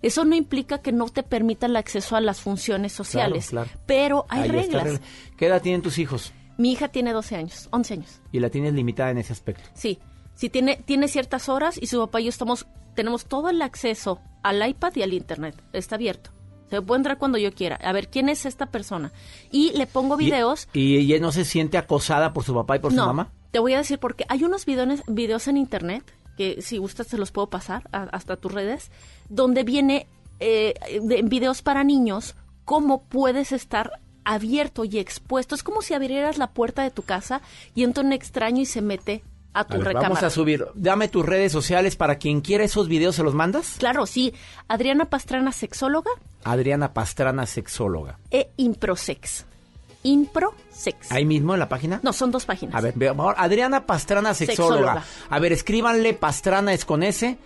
Speaker 18: Eso no implica que no te permita el acceso a las funciones sociales,
Speaker 2: Claro, claro.
Speaker 18: pero hay
Speaker 2: Ahí
Speaker 18: reglas.
Speaker 2: regla. ¿Qué edad tienen tus hijos?
Speaker 18: Mi hija tiene 12 años, 11 años.
Speaker 2: Y la tienes limitada en ese aspecto.
Speaker 18: Sí, sí tiene, tiene ciertas horas y su papá y yo estamos, tenemos todo el acceso al iPad y al internet. Está abierto. Se puede entrar cuando yo quiera. A ver, ¿quién es esta persona? Y le pongo videos.
Speaker 2: ¿Y, y ella no se siente acosada por su papá y por
Speaker 18: no,
Speaker 2: su mamá?
Speaker 18: te voy a decir porque hay unos videos, videos en internet que si gustas te los puedo pasar a- hasta tus redes, donde viene eh, de- videos para niños cómo puedes estar abierto y expuesto. Es como si abrieras la puerta de tu casa y entra un extraño y se mete a tu
Speaker 2: A ver,
Speaker 18: recámara.
Speaker 2: vamos a subir. Dame tus redes sociales para quien quiera esos videos, ¿se los mandas?
Speaker 18: Claro, sí. Adriana Pastrana, sexóloga
Speaker 2: Adriana Pastrana, sexóloga.
Speaker 18: e Improsex. Improsex.
Speaker 2: Ahí mismo en la página.
Speaker 18: No, son dos páginas.
Speaker 2: A ver, ve- ahora, Adriana Pastrana, sexóloga.
Speaker 18: Sexóloga.
Speaker 2: A ver, escríbanle, Pastrana es con S.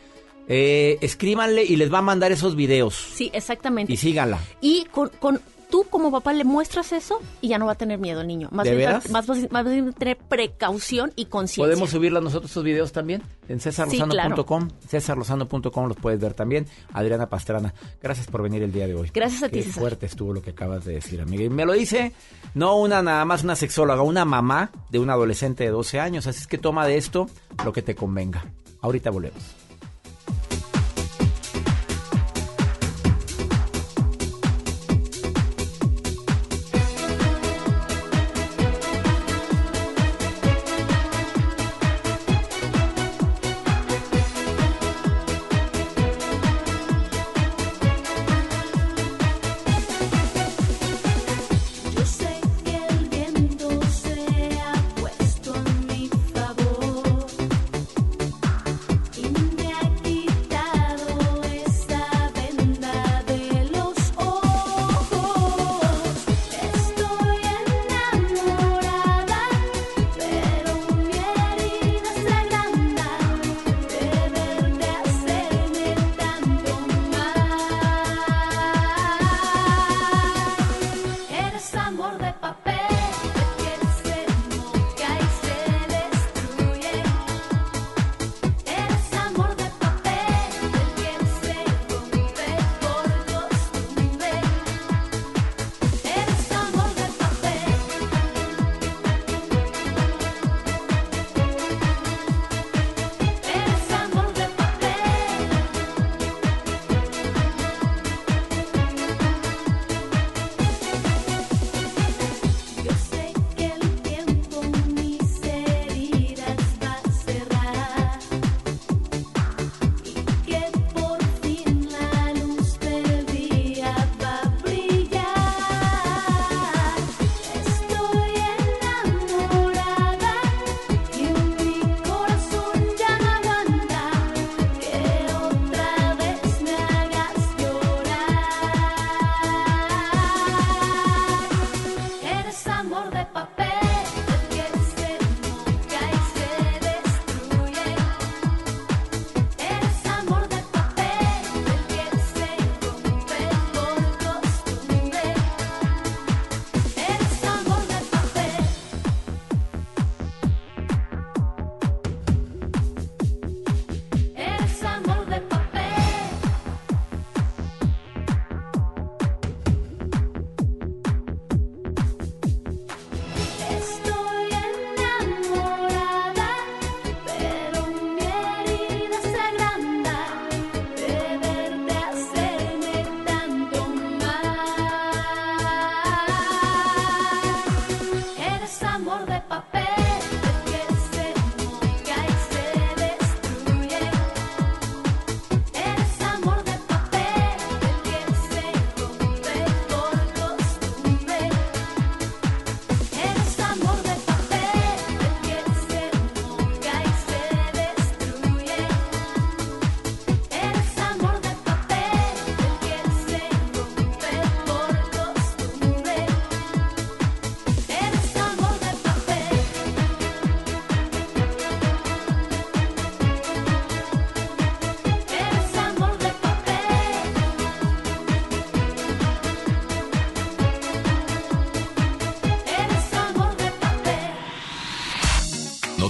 Speaker 2: Eh, escríbanle y les va a mandar esos videos.
Speaker 18: Sí, exactamente.
Speaker 2: Y síganla.
Speaker 18: Y con, con- tú como papá le muestras eso y ya no va a tener miedo el niño. Más
Speaker 2: ¿De
Speaker 18: bien,
Speaker 2: veras?
Speaker 18: Más, más, más bien tener precaución y conciencia.
Speaker 2: ¿Podemos subirla nosotros esos videos también? En cesarlozano.com. Cesarlozano.com los puedes ver también. Adriana Pastrana, gracias por venir el día de hoy.
Speaker 18: Gracias a ti,
Speaker 2: Qué
Speaker 18: César.
Speaker 2: fuerte estuvo lo que acabas de decir, amiga. Y me lo dice no una nada más una sexóloga, una mamá de un adolescente de 12 años. Así es que toma de esto lo que te convenga. Ahorita volvemos.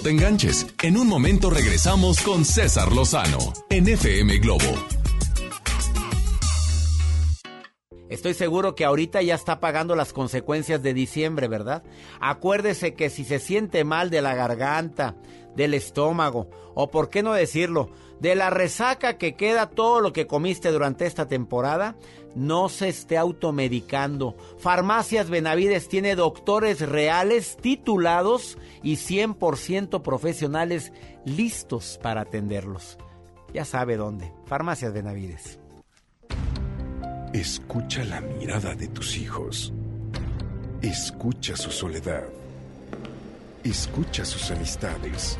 Speaker 1: Enganches. En un momento regresamos con César Lozano en FM Globo.
Speaker 2: Estoy seguro que ahorita ya está pagando las consecuencias de diciembre, ¿verdad? Acuérdese que si se siente mal de la garganta, del estómago, o por qué no decirlo, de la resaca que queda todo lo que comiste durante esta temporada, no se esté automedicando. Farmacias Benavides tiene doctores reales, titulados y 100% profesionales listos para atenderlos. Ya sabe dónde. Farmacias Benavides.
Speaker 19: Escucha la mirada de tus hijos. Escucha su soledad. Escucha sus amistades.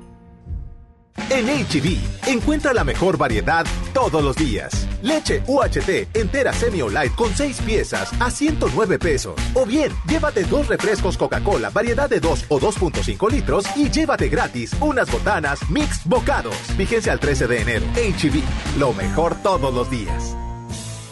Speaker 9: En HB, encuentra la mejor variedad todos los días. Leche UHT entera semi o light con 6 piezas a 109 pesos. O bien, llévate dos refrescos Coca-Cola variedad de 2 o 2.5 litros y llévate gratis unas botanas mix bocados. Vigencia al 13 de enero. HB, lo mejor todos los días.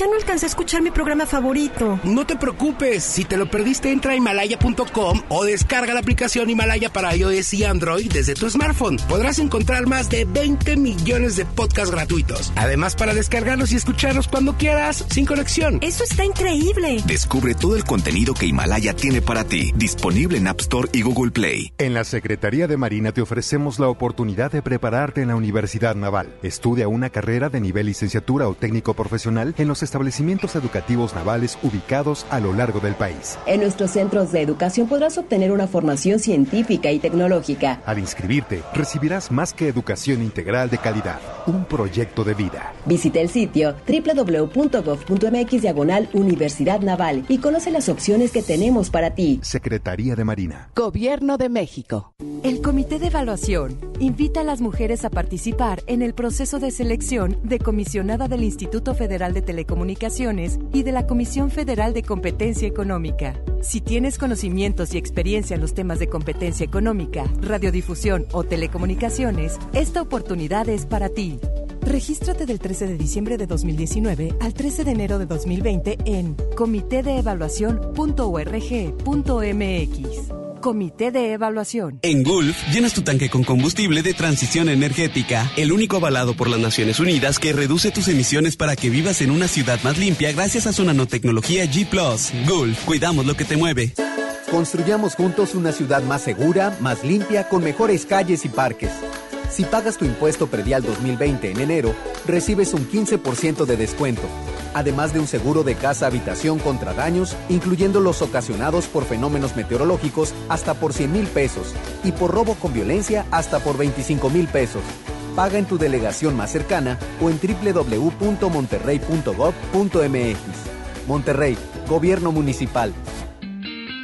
Speaker 20: Ya no alcancé a escuchar mi programa favorito.
Speaker 21: No te preocupes, si te lo perdiste entra a himalaya.com o descarga la aplicación Himalaya para iOS y Android desde tu smartphone. Podrás encontrar más de 20 millones de podcasts gratuitos. Además para descargarlos y escucharlos cuando quieras, sin conexión.
Speaker 20: Eso está increíble.
Speaker 22: Descubre todo el contenido que Himalaya tiene para ti, disponible en App Store y Google Play.
Speaker 23: En la Secretaría de Marina te ofrecemos la oportunidad de prepararte en la Universidad Naval. Estudia una carrera de nivel licenciatura o técnico profesional en los establecimientos educativos navales ubicados a lo largo del país.
Speaker 24: En nuestros centros de educación podrás obtener una formación científica y tecnológica.
Speaker 23: Al inscribirte, recibirás más que educación integral de calidad, un proyecto de vida.
Speaker 24: Visita el sitio www.gov.mx diagonal Universidad Naval y conoce las opciones que tenemos para ti.
Speaker 23: Secretaría de Marina.
Speaker 25: Gobierno de México.
Speaker 26: El Comité de Evaluación invita a las mujeres a participar en el proceso de selección de comisionada del Instituto Federal de Telecomunicaciones y de la Comisión Federal de Competencia Económica. Si tienes conocimientos y experiencia en los temas de competencia económica, radiodifusión o telecomunicaciones, esta oportunidad es para ti. Regístrate del 13 de diciembre de 2019 al 13 de enero de 2020 en comitedeevaluación.org.mx. Comité de Evaluación.
Speaker 15: En Gulf, llenas tu tanque con combustible de transición energética, el único avalado por las Naciones Unidas que reduce tus emisiones para que vivas en una ciudad más limpia gracias a su nanotecnología G ⁇ Gulf, cuidamos lo que te mueve.
Speaker 27: Construyamos juntos una ciudad más segura, más limpia, con mejores calles y parques. Si pagas tu impuesto predial 2020 en enero, recibes un 15% de descuento, además de un seguro de casa-habitación contra daños, incluyendo los ocasionados por fenómenos meteorológicos, hasta por 100 mil pesos, y por robo con violencia, hasta por 25 mil pesos. Paga en tu delegación más cercana o en www.monterrey.gov.mx. Monterrey, Gobierno Municipal.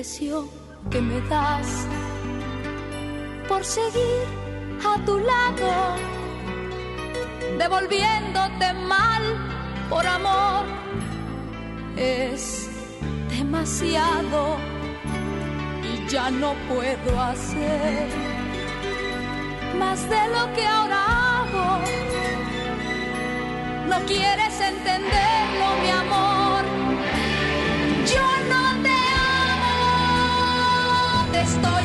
Speaker 13: Precio que me das por seguir a tu lado, devolviéndote mal por amor, es demasiado y ya no puedo hacer más de lo que ahora hago. No quieres entenderlo, mi amor. Yo no estoy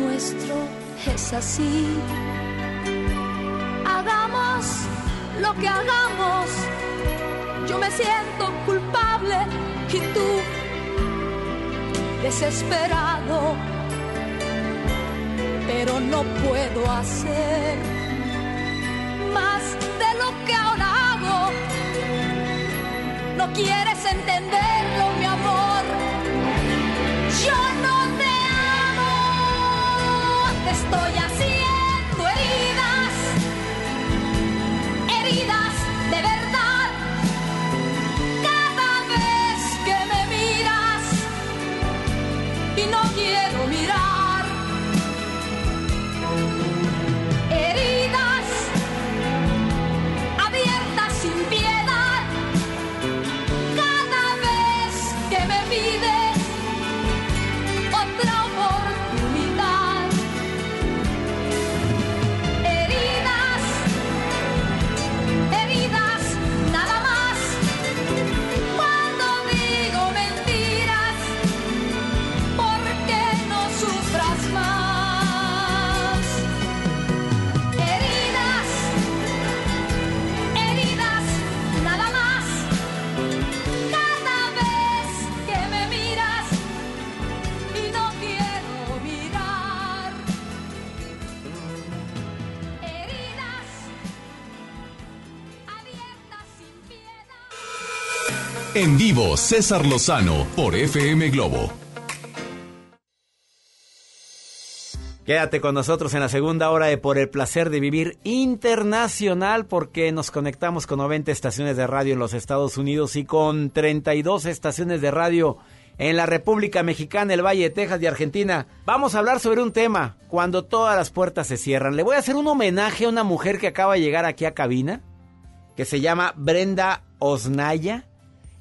Speaker 13: nuestro es así. Hagamos lo que hagamos, yo me siento culpable y tú desesperado, pero no puedo hacer más de lo que ahora hago. No quieres entenderlo, estoy haciendo
Speaker 1: En vivo, César Lozano por FM Globo.
Speaker 2: Quédate con nosotros en la segunda hora de Por el placer de vivir internacional porque nos conectamos con 90 estaciones de radio en los Estados Unidos y con 32 estaciones de radio en la República Mexicana, el Valle de Texas y Argentina. Vamos a hablar sobre un tema, cuando todas las puertas se cierran. Le voy a hacer un homenaje a una mujer que acaba de llegar aquí a cabina, que se llama Brenda Osnaya.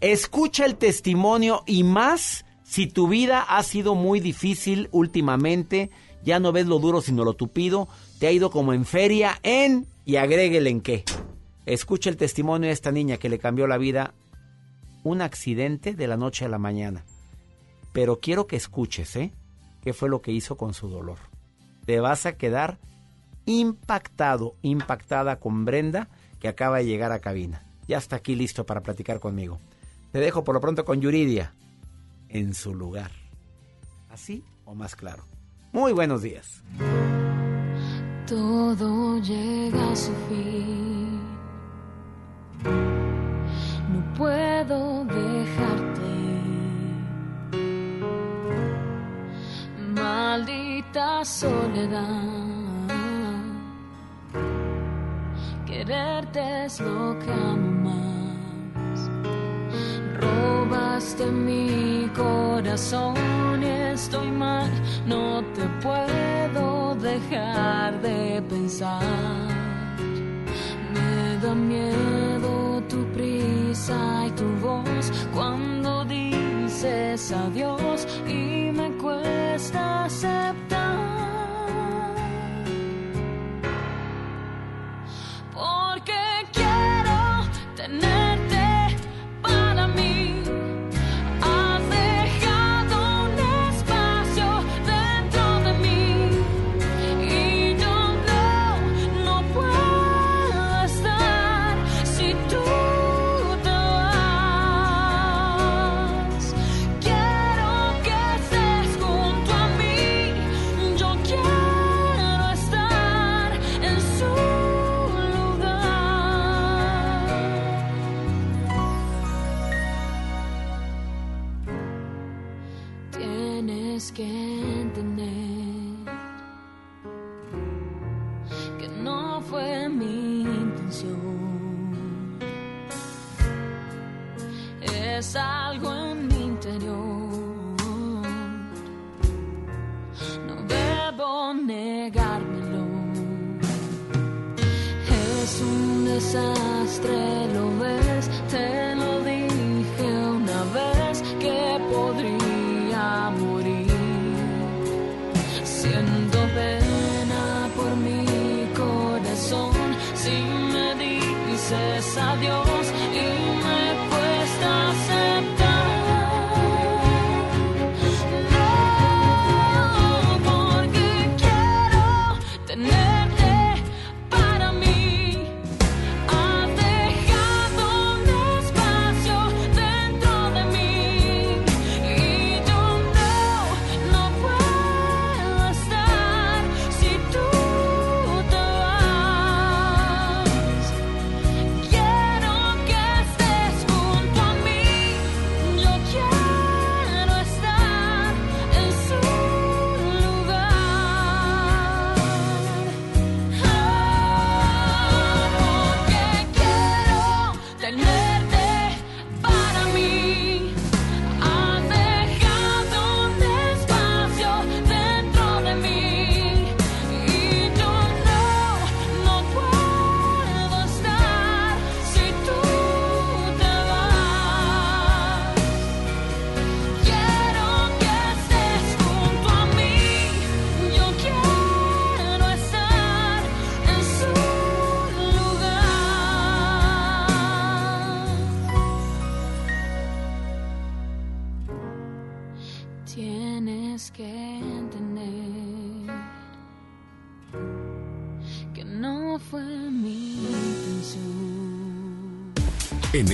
Speaker 2: Escucha el testimonio y más si tu vida ha sido muy difícil últimamente, ya no ves lo duro sino lo tupido, te ha ido como en feria en y agréguele en qué. Escucha el testimonio de esta niña que le cambió la vida un accidente de la noche a la mañana. Pero quiero que escuches, ¿eh? ¿Qué fue lo que hizo con su dolor? Te vas a quedar impactado, impactada con Brenda, que acaba de llegar a cabina. Ya está aquí listo para platicar conmigo. Te dejo por lo pronto con Yuridia en su lugar. ¿Así o más claro? Muy buenos días.
Speaker 13: Todo llega a su fin. No puedo dejarte. Maldita soledad. Quererte es lo que amo más. Robaste mi corazón y estoy mal. No te puedo dejar de pensar. Me da miedo tu prisa y tu voz cuando dices adiós y me cuesta aceptar.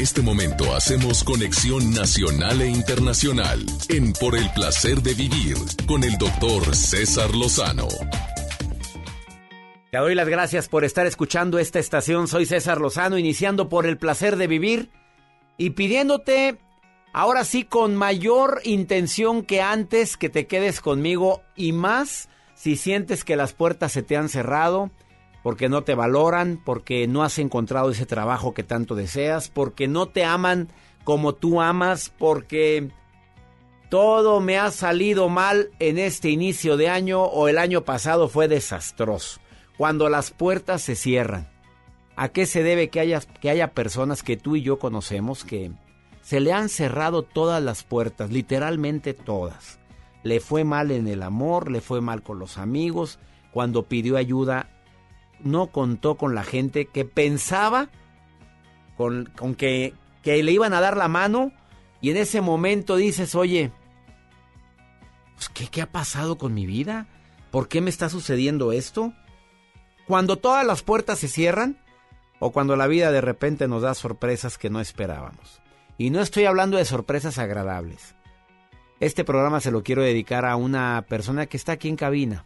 Speaker 1: Este momento hacemos conexión nacional e internacional en Por el placer de vivir con el doctor César Lozano.
Speaker 2: Te doy las gracias por estar escuchando esta estación. Soy César Lozano, iniciando por el placer de vivir y pidiéndote, ahora sí, con mayor intención que antes, que te quedes conmigo y más si sientes que las puertas se te han cerrado, porque no te valoran, porque no has encontrado ese trabajo que tanto deseas, porque no te aman como tú amas, porque todo me ha salido mal en este inicio de año o el año pasado fue desastroso. Cuando las puertas se cierran, ¿a qué se debe que haya, que haya personas que tú y yo conocemos que se le han cerrado todas las puertas, literalmente todas? Le fue mal en el amor, le fue mal con los amigos, cuando pidió ayuda no contó con la gente que pensaba con, con que, que le iban a dar la mano y en ese momento dices, oye, pues, ¿qué, ¿qué ha pasado con mi vida? ¿Por qué me está sucediendo esto? Cuando todas las puertas se cierran o cuando la vida de repente nos da sorpresas que no esperábamos. Y no estoy hablando de sorpresas agradables. Este programa se lo quiero dedicar a una persona que está aquí en cabina,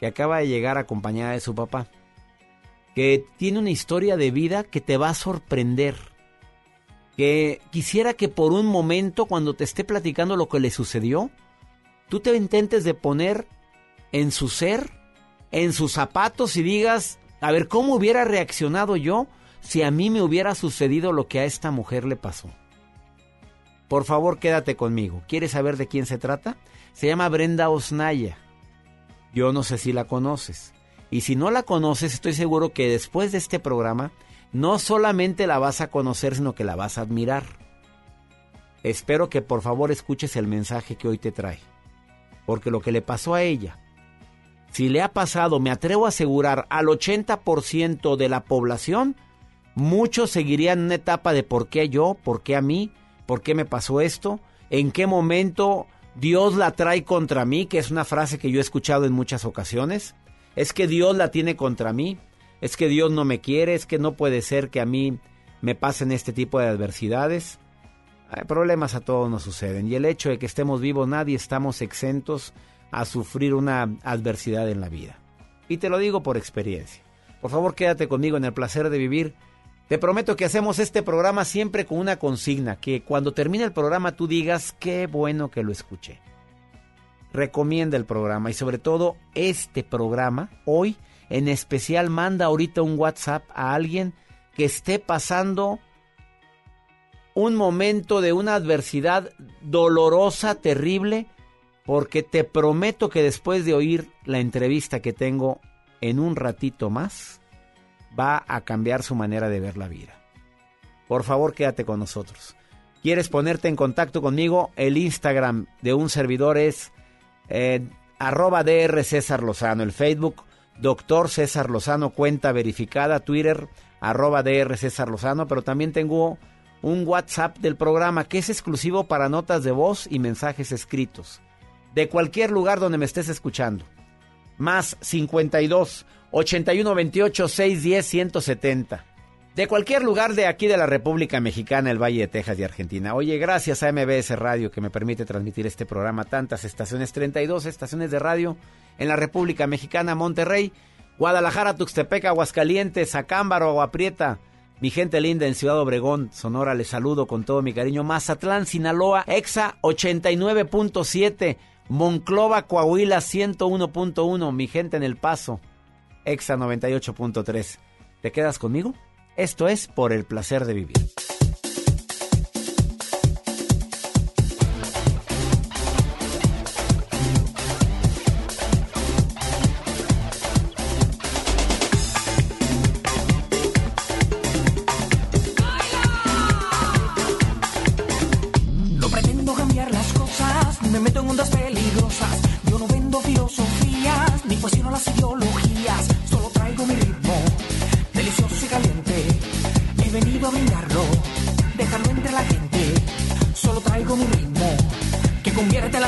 Speaker 2: que acaba de llegar acompañada de su papá, que tiene una historia de vida que te va a sorprender, que quisiera que por un momento cuando te esté platicando lo que le sucedió, tú te intentes de poner en su ser, en sus zapatos y digas, a ver, ¿cómo hubiera reaccionado yo si a mí me hubiera sucedido lo que a esta mujer le pasó? Por favor, quédate conmigo. ¿Quieres saber de quién se trata? Se llama Brenda Osnaya. Yo no sé si la conoces. Y si no la conoces, estoy seguro que después de este programa, no solamente la vas a conocer, sino que la vas a admirar. Espero que por favor escuches el mensaje que hoy te trae. Porque lo que le pasó a ella, si le ha pasado, me atrevo a asegurar, al 80% de la población, muchos seguirían una etapa de por qué yo, por qué a mí, por qué me pasó esto, en qué momento Dios la trae contra mí, que es una frase que yo he escuchado en muchas ocasiones. Es que Dios la tiene contra mí, es que Dios no me quiere, es que no puede ser que a mí me pasen este tipo de adversidades. Hay problemas a todos nos suceden y el hecho de que estemos vivos nadie estamos exentos a sufrir una adversidad en la vida. Y te lo digo por experiencia. Por favor, quédate conmigo en el placer de vivir. Te prometo que hacemos este programa siempre con una consigna, que cuando termine el programa tú digas qué bueno que lo escuché. Recomienda el programa y sobre todo este programa, hoy en especial manda ahorita un WhatsApp a alguien que esté pasando un momento de una adversidad dolorosa, terrible, porque te prometo que después de oír la entrevista que tengo en un ratito más, va a cambiar su manera de ver la vida. Por favor, quédate con nosotros. ¿Quieres ponerte en contacto conmigo? El Instagram de un servidor es eh, arroba DR César Lozano. El Facebook, Doctor César Lozano, cuenta verificada. Twitter, arroba DR César Lozano. Pero también tengo un WhatsApp del programa que es exclusivo para notas de voz y mensajes escritos. De cualquier lugar donde me estés escuchando. Más 52 81 28 610 170. De cualquier lugar de aquí de la República Mexicana, el Valle de Texas y Argentina. Oye, gracias a MBS Radio que me permite transmitir este programa. Tantas estaciones, 32 estaciones de radio en la República Mexicana, Monterrey, Guadalajara, Tuxtepec, Aguascalientes, Acámbaro, Aguaprieta. Mi gente linda en Ciudad Obregón, Sonora, les saludo con todo mi cariño. Mazatlán, Sinaloa, EXA 89.7. Monclova, Coahuila 101.1. Mi gente en El Paso, EXA 98.3. ¿Te quedas conmigo? Esto es por el placer de vivir.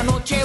Speaker 28: Noche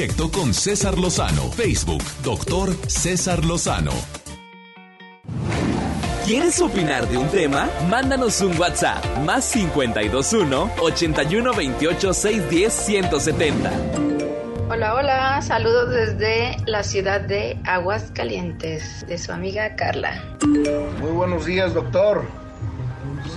Speaker 1: directo con César Lozano. Facebook, doctor César Lozano.
Speaker 29: ¿Quieres opinar de un tema? Mándanos un WhatsApp más 521 81 28 610 170.
Speaker 30: Hola, hola, saludos desde la ciudad de Aguascalientes, de su amiga Carla.
Speaker 31: Muy buenos días, doctor.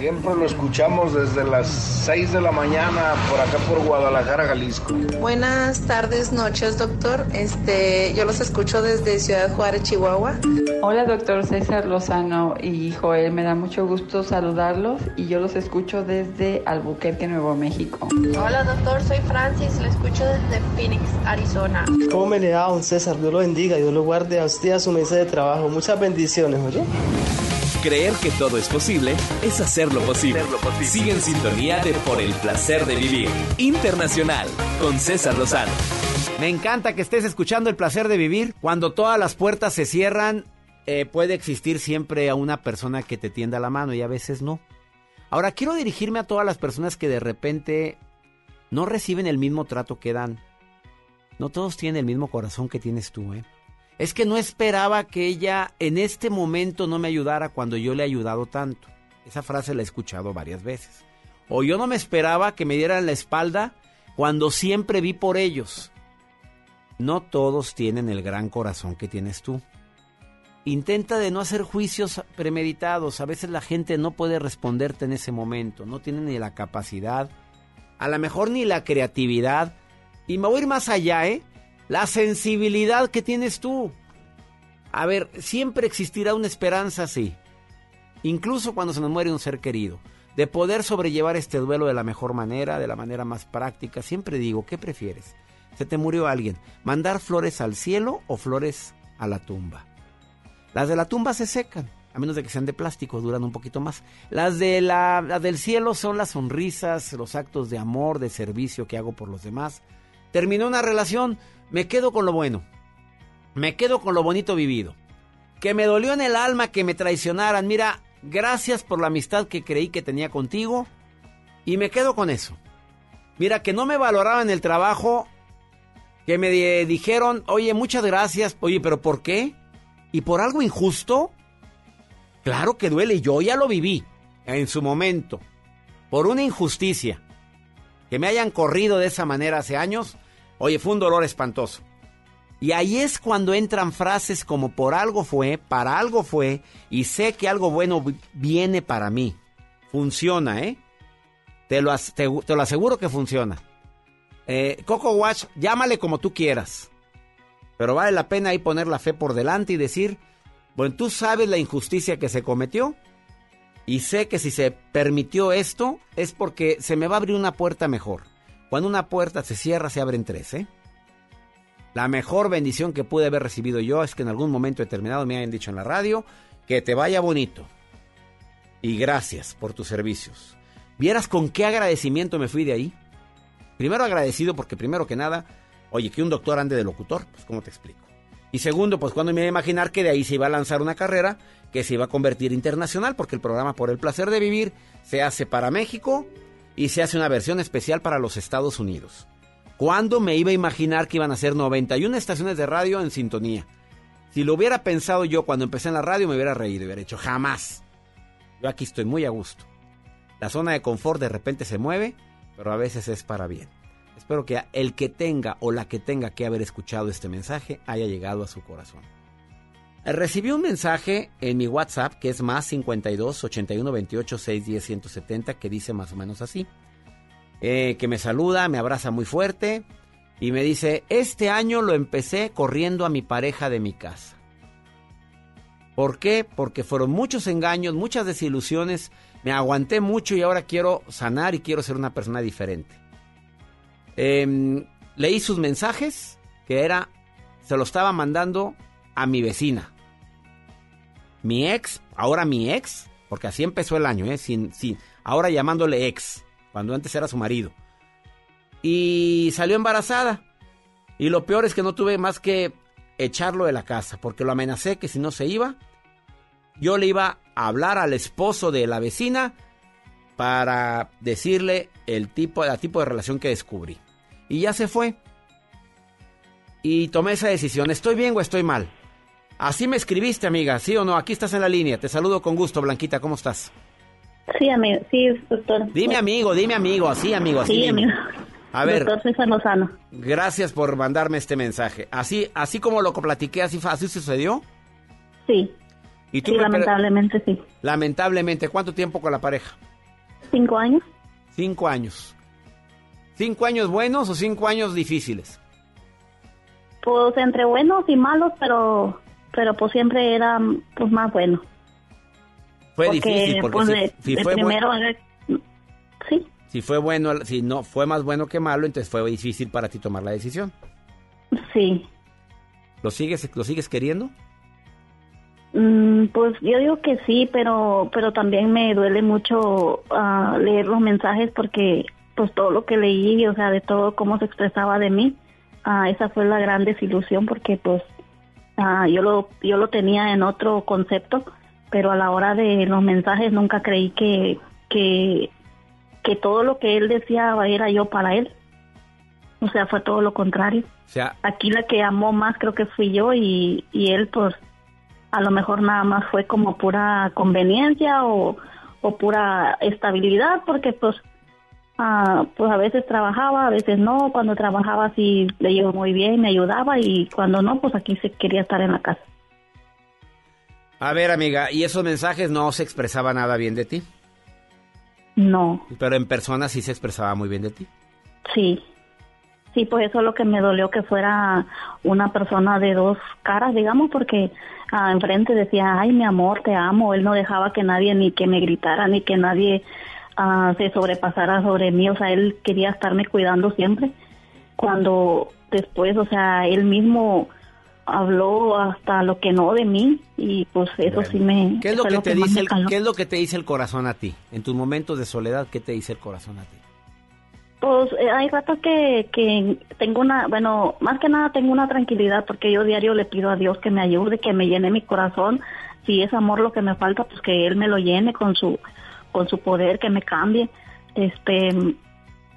Speaker 31: Siempre lo escuchamos desde las 6 de la mañana por acá por Guadalajara, Jalisco.
Speaker 30: Buenas tardes, noches, doctor. Este, yo los escucho desde Ciudad Juárez, Chihuahua.
Speaker 32: Hola, doctor César Lozano y Joel. Me da mucho gusto saludarlos y yo los escucho desde Albuquerque, Nuevo México.
Speaker 30: Hola, doctor, soy Francis, lo escucho desde Phoenix, Arizona.
Speaker 33: ¿Cómo me le da, don César? Dios lo bendiga, Dios lo guarde a usted y a su mesa de trabajo. Muchas bendiciones, ¿oye?
Speaker 29: Creer que todo es posible es hacerlo posible. Sigue en sintonía de Por el placer de vivir. Internacional con César Lozano.
Speaker 2: Me encanta que estés escuchando el placer de vivir. Cuando todas las puertas se cierran, eh, puede existir siempre a una persona que te tienda la mano y a veces no. Ahora quiero dirigirme a todas las personas que de repente no reciben el mismo trato que dan. No todos tienen el mismo corazón que tienes tú, ¿eh? Es que no esperaba que ella en este momento no me ayudara cuando yo le he ayudado tanto. Esa frase la he escuchado varias veces. O yo no me esperaba que me dieran la espalda cuando siempre vi por ellos. No todos tienen el gran corazón que tienes tú. Intenta de no hacer juicios premeditados. A veces la gente no puede responderte en ese momento. No tiene ni la capacidad, a lo mejor ni la creatividad. Y me voy a ir más allá, ¿eh? La sensibilidad que tienes tú. A ver, siempre existirá una esperanza así. Incluso cuando se nos muere un ser querido. De poder sobrellevar este duelo de la mejor manera, de la manera más práctica. Siempre digo, ¿qué prefieres? Se te murió alguien. ¿Mandar flores al cielo o flores a la tumba? Las de la tumba se secan, a menos de que sean de plástico, duran un poquito más. Las, de la, del cielo son las sonrisas, los actos de amor, de servicio que hago por los demás. Terminó una relación, me quedo con lo bueno. Me quedo con lo bonito vivido. que me dolió en el alma que me traicionaran. Mira, gracias por la amistad que creí que tenía contigo y me quedo con eso. Mira, que no me valoraban el trabajo, que me dijeron, oye, muchas gracias, oye, pero ¿por qué? ¿Y por algo injusto? Claro que duele, yo ya lo viví en su momento, por una injusticia. Que me hayan corrido de esa manera hace años, oye, fue un dolor espantoso. Y ahí es cuando entran frases como por algo fue, para algo fue, y sé que algo bueno viene para mí. Funciona, ¿eh? Te lo, te, lo aseguro que funciona. Eh, Coco Watch, llámale como tú quieras. Pero vale la pena ahí poner la fe por delante y decir, bueno, tú sabes la injusticia que se cometió y sé que si se permitió esto es porque se me va a abrir una puerta mejor. Cuando una puerta se cierra, se abren tres, ¿eh? La mejor bendición que pude haber recibido yo es que en algún momento determinado me hayan dicho en la radio que te vaya bonito. Y gracias por tus servicios. ¿Vieras con qué agradecimiento me fui de ahí? Primero agradecido porque primero que nada, oye, que un doctor ande de locutor, pues ¿cómo te explico? Y segundo, pues cuando me iba a imaginar que de ahí se iba a lanzar una carrera que se iba a convertir internacional, porque el programa Por el Placer de Vivir se hace para México y se hace una versión especial para los Estados Unidos. ¿Cuándo me iba a imaginar que iban a ser 91 estaciones de radio en sintonía? Si lo hubiera pensado yo cuando empecé en la radio, me hubiera reído y hubiera hecho jamás. Yo aquí estoy muy a gusto. La zona de confort de repente se mueve, pero a veces es para bien. Espero que el que tenga o la que tenga que haber escuchado este mensaje haya llegado a su corazón. Recibí un mensaje en mi WhatsApp que es más 52 81 28 610 170 que dice más o menos así. Eh, que me saluda, me abraza muy fuerte y me dice, este año lo empecé corriendo a mi pareja de mi casa. ¿Por qué? Porque fueron muchos engaños, muchas desilusiones, me aguanté mucho y ahora quiero sanar y quiero ser una persona diferente. Em, leí sus mensajes, que era, se lo estaba mandando a mi vecina. Mi ex, ahora mi ex, porque así empezó el año, ¿eh? Sin, sin, ahora llamándole ex cuando antes era su marido. Y salió embarazada. Y lo peor es que no tuve más que echarlo de la casa, porque lo amenacé que si no se iba, yo le iba a hablar al esposo de la vecina para decirle el tipo, el tipo de relación que descubrí. Y ya se fue. Y tomé esa decisión. ¿Estoy bien o estoy mal? Así me escribiste, amiga, ¿sí o no? Aquí estás en la línea. Te saludo con gusto, Blanquita. ¿Cómo estás?
Speaker 34: Sí, amigo, sí, doctor.
Speaker 2: Dime amigo, dime amigo, así amigo, así.
Speaker 34: Sí, amigo.
Speaker 2: A ver.
Speaker 34: Doctor César Lozano.
Speaker 2: Gracias por mandarme este mensaje. Así, así como lo platiqué, así, así sucedió.
Speaker 34: Sí.
Speaker 2: ¿Y tú
Speaker 34: sí, lamentablemente sí.
Speaker 2: Lamentablemente, ¿cuánto tiempo con la pareja?
Speaker 34: Cinco años.
Speaker 2: Cinco años. ¿Cinco años buenos o cinco años difíciles?
Speaker 34: Pues entre buenos y malos, pero, pero pues siempre era pues más bueno.
Speaker 2: Fue difícil porque
Speaker 34: pues,
Speaker 2: si,
Speaker 34: de,
Speaker 2: si
Speaker 34: de
Speaker 2: fue
Speaker 34: primero
Speaker 2: bueno,
Speaker 34: sí,
Speaker 2: si fue bueno, si no fue más bueno que malo, entonces fue difícil para ti tomar la decisión.
Speaker 34: sí.
Speaker 2: ¿Lo sigues, lo sigues queriendo?
Speaker 34: Mm, pues yo digo que sí, pero pero también me duele mucho ah, leer los mensajes porque pues todo lo que leí, o sea, de todo cómo se expresaba de mí, ah, esa fue la gran desilusión porque pues ah, yo lo yo lo tenía en otro concepto, pero a la hora de los mensajes nunca creí que que que todo lo que él decía era yo para él. O sea, fue todo lo contrario.
Speaker 2: O sea,
Speaker 34: Aquí la que amó más creo que fui yo y, y él pues a lo mejor nada más fue como pura conveniencia o, o pura estabilidad porque pues ah, pues a veces trabajaba, a veces no, cuando trabajaba sí le llevo muy bien, me ayudaba y cuando no pues aquí se quería estar en la casa.
Speaker 2: a ver amiga, ¿y esos mensajes no se expresaba nada bien de ti?
Speaker 34: No,
Speaker 2: Pero en persona sí se expresaba muy bien de ti.
Speaker 34: sí. Sí, pues eso es lo que me dolió que fuera una persona de dos caras, digamos, porque ah, enfrente decía, ay, mi amor, te amo. Él no dejaba que nadie ni que me gritara, ni que nadie ah, se sobrepasara sobre mí. O sea, él quería estarme cuidando siempre. Cuando después, o sea, él mismo habló hasta lo que no de mí y pues eso
Speaker 2: Bueno.
Speaker 34: sí me...
Speaker 2: ¿Qué es lo que te dice el, qué es lo que te dice el corazón a ti? En tus momentos de soledad, ¿qué te dice el corazón a ti?
Speaker 34: Pues eh, hay ratos que, que tengo una, bueno, más que nada tengo una tranquilidad porque yo diario le pido a Dios que me ayude, que me llene mi corazón. Si es amor lo que me falta, pues que Él me lo llene con su, con su poder, que me cambie. Este,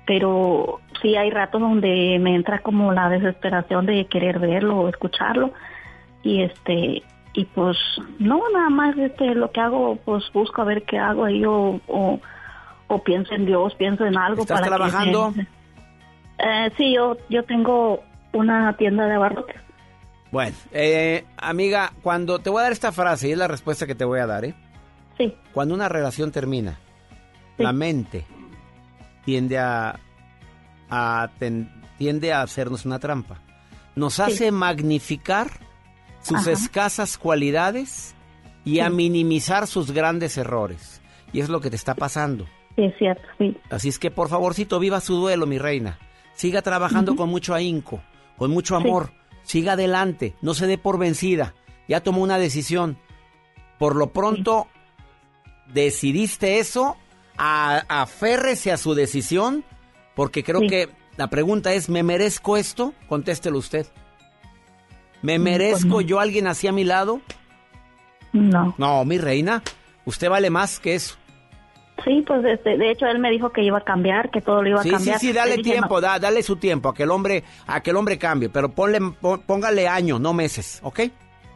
Speaker 34: pero sí hay ratos donde me entra como la desesperación de querer verlo o escucharlo. Y este, y pues no, nada más este, lo que hago, pues busco a ver qué hago ahí o, o, o pienso en Dios, pienso en algo.
Speaker 2: ¿Estás
Speaker 34: para que
Speaker 2: trabajando?
Speaker 34: me- Eh, sí, yo, yo tengo una tienda de abarrotes.
Speaker 2: Bueno, eh, amiga, cuando te voy a dar esta frase y es la respuesta que te voy a dar, ¿eh?
Speaker 34: Sí.
Speaker 2: Cuando una relación termina, la mente tiende a, a ten- tiende a hacernos una trampa. Nos hace magnificar sus
Speaker 34: Ajá.
Speaker 2: escasas cualidades y a minimizar sus grandes errores. Y es lo que te está pasando.
Speaker 34: Sí, es cierto, sí.
Speaker 2: Así es que por favorcito viva su duelo, mi reina. Siga trabajando con mucho ahínco, con mucho amor. Siga adelante, no se dé por vencida. Ya tomó una decisión. Por lo pronto, decidiste eso, a- aférrese a su decisión, porque creo
Speaker 34: Sí.
Speaker 2: que la pregunta es, ¿me merezco esto? Contéstelo usted. ¿Me
Speaker 34: Mm,
Speaker 2: merezco
Speaker 34: pues
Speaker 2: yo alguien así a mi lado?
Speaker 34: No.
Speaker 2: No, mi reina, usted vale más que eso.
Speaker 34: Sí, pues este, de hecho él me dijo que iba a cambiar, que todo lo iba
Speaker 2: Sí,
Speaker 34: a cambiar.
Speaker 2: sí, sí, dale
Speaker 34: dije,
Speaker 2: tiempo,
Speaker 34: no.
Speaker 2: da- dale su tiempo a que el hombre, a que el hombre cambie, pero ponle, pon- póngale años, no meses, ¿ok?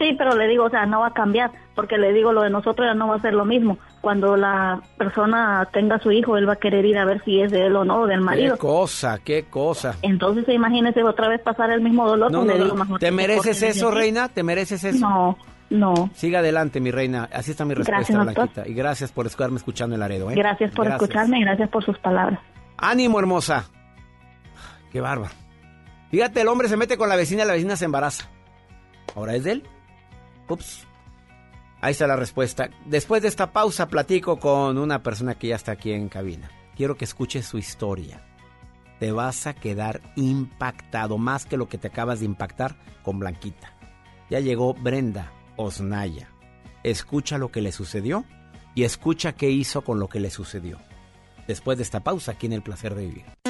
Speaker 34: Sí, pero le digo, o sea, no va a cambiar, porque le digo, lo de nosotros ya no va a ser lo mismo. Cuando la persona tenga su hijo, él va a querer ir a ver si es de él o no, o del marido.
Speaker 2: Qué cosa, qué cosa.
Speaker 34: Entonces, imagínese otra vez pasar el mismo dolor.
Speaker 2: No,
Speaker 34: pues
Speaker 2: no,
Speaker 34: le
Speaker 2: no.
Speaker 34: digo, mejor
Speaker 2: ¿Te mereces eso, reina? ¿Te mereces eso?
Speaker 34: No, no.
Speaker 2: Siga adelante, mi reina. Así está mi respuesta,
Speaker 34: Gracias.
Speaker 2: Blanquita. Y gracias por estarme escuchando en Laredo, ¿eh?
Speaker 34: Gracias por escucharme y gracias por sus palabras.
Speaker 2: Ánimo, hermosa. Qué bárbaro. Fíjate, el hombre se mete con la vecina y la vecina se embaraza. ¿Ahora es de él? Ups. Ahí está la respuesta. Después de esta pausa platico con una persona que ya está aquí en cabina. Quiero que escuches su historia. Te vas a quedar impactado más que lo que te acabas de impactar con Blanquita. Ya llegó Brenda Osnaya. Escucha lo que le sucedió y escucha qué hizo con lo que le sucedió. Después de esta pausa aquí en El Placer de Vivir.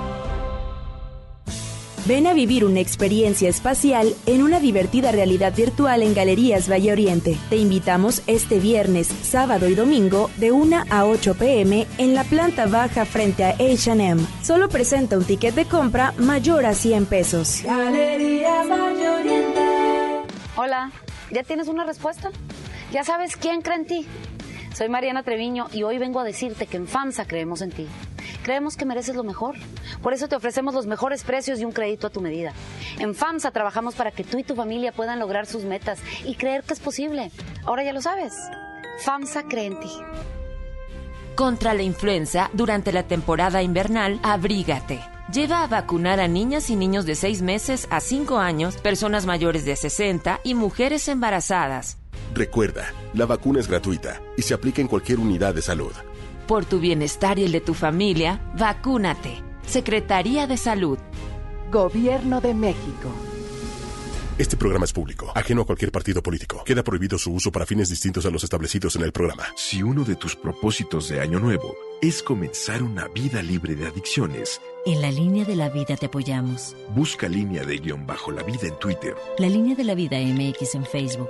Speaker 10: Ven a vivir una experiencia espacial en una divertida realidad virtual en Galerías Valle Oriente. Te invitamos este viernes, sábado y domingo de 1 a 8 pm en la planta baja frente a H&M. Solo presenta un ticket de compra mayor a 100 pesos.
Speaker 35: Galerías Valle Oriente. Hola, ¿ya tienes una respuesta? ¿Ya sabes quién cree en ti? Soy Mariana Treviño y hoy vengo a decirte que en FAMSA creemos en ti. Creemos que mereces lo mejor. Por eso te ofrecemos los mejores precios y un crédito a tu medida. En FAMSA trabajamos para que tú y tu familia puedan lograr sus metas y creer que es posible. Ahora ya lo sabes. FAMSA cree en ti.
Speaker 25: Contra la influenza, durante la temporada invernal, abrígate. Lleva a vacunar a niñas y niños de 6 meses a 5 años, personas mayores de 60 y mujeres embarazadas.
Speaker 36: Recuerda, la vacuna es gratuita y se aplica en cualquier unidad de salud.
Speaker 25: Por tu bienestar y el de tu familia, vacúnate. Secretaría de Salud.
Speaker 37: Gobierno de México.
Speaker 36: Este programa es público, ajeno a cualquier partido político. Queda prohibido su uso para fines distintos a los establecidos en el programa.
Speaker 19: Si uno de tus propósitos de Año Nuevo es comenzar una vida libre de adicciones,
Speaker 38: En la línea de la vida te apoyamos.
Speaker 19: busca línea de guion bajo la vida en Twitter,
Speaker 38: La línea de la vida MX en Facebook.